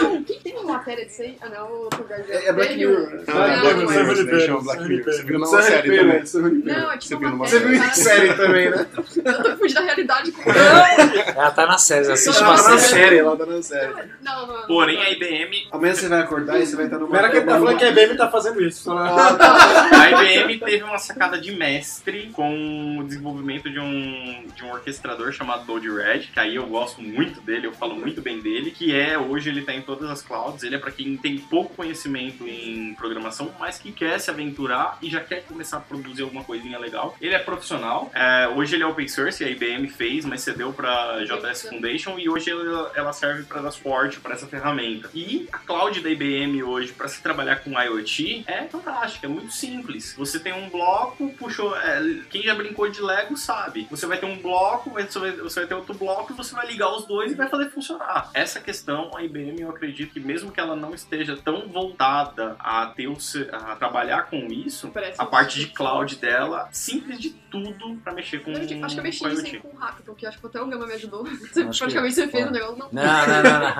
Não, quem tem uma matéria disso aí? Ah, não, o outro lugar. É, é Black Mirror. Ah, é Black Mirror. eu Black. Você viu numa Você é série também. né? Você é. Não, é Você tipo viu uma numa Você matéria. viu em série também, né? Eu tô fugindo da realidade com Ela tá na série, ela assiste Ela uma tá na série. série, ela tá na série. Não, não. Porém, a IBM, Amanhã você vai acordar e você vai estar no Primeiro que ele tá falando que a IBM tá fazendo isso. a IBM teve uma sacada de mestre com o desenvolvimento de um, de um orquestrador chamado Load Red, que aí eu gosto muito dele, eu falo muito bem dele, que é, hoje ele tá em todas as clouds, ele é pra quem tem pouco conhecimento em programação, mas que quer se aventurar e já quer começar a produzir alguma coisinha legal. Ele é profissional, é, hoje ele é open source, a IBM fez, mas cedeu pra JS Foundation e hoje ela, ela serve para dar suporte para essa ferramenta. E a cloud da IBM hoje, para se trabalhar com IoT, é fantástica, é muito simples. Você tem um bloco, puxou. é, quem já brincou de Lego sabe. Você vai ter um bloco, você vai, você vai ter outro bloco, você vai ligar os dois e vai fazer funcionar. Essa questão, a IBM, eu acredito que mesmo que ela não esteja tão voltada a ter o a trabalhar com isso, Parece a parte de cloud dela, simples de tudo para mexer com, Eu acho que eu mexi aí IoT. com o Hackathon, que acho que até o Gama me ajudou. Você, praticamente que- você fez o negócio, não. Não, não, não, não.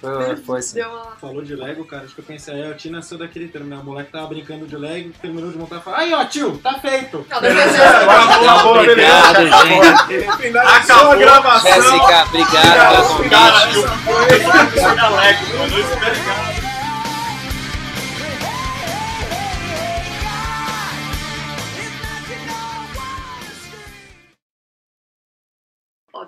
Foi, foi sim. Uma... Falou de Lego, cara. Acho que eu pensei, a IoT nasceu daquele termo, né? O moleque tava brincando de Lego, terminou de montar e falou: Aí, ó, tio, tá feito. Não, Acabou, Obrigado, gente. Finalizou a gravação. Jéssica, obrigado pelo convite. Cara, eu fui. Eu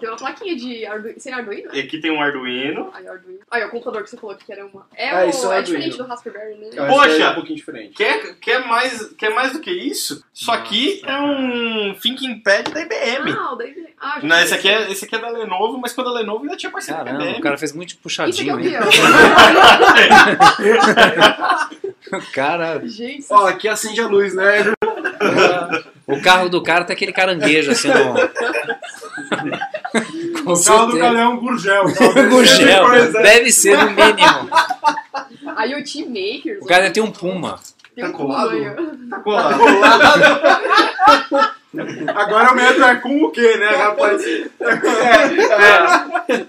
tem uma plaquinha de Arduino. Sem Arduino? E aqui tem um Arduino. Aí, Arduino. Aí, o computador que você falou que era uma. É, Ah, o... isso é é Arduino. diferente do Raspberry, né? Que Poxa! é um pouquinho diferente. Quer, quer, mais, quer mais do que isso? Isso aqui é um Thinking Pad da IBM. Ah, o David. Ah, já Não, esse aqui, é, esse aqui é da Lenovo, mas quando a Lenovo ainda tinha parceria com a Caramba, IBM. o cara fez muito Isso aqui é puxadinho, o quê? O cara. Gente, Ó, aqui acende a luz, né? O carro do cara tem aquele caranguejo assim no. Com O carro do é um Gurgel. O Gurgel. Deve ser no mínimo. IoT Makers. O cara deve ter um Puma. tem um tá colado? Tá colado. Agora o metro é com o quê, né? Rapaz? É, é.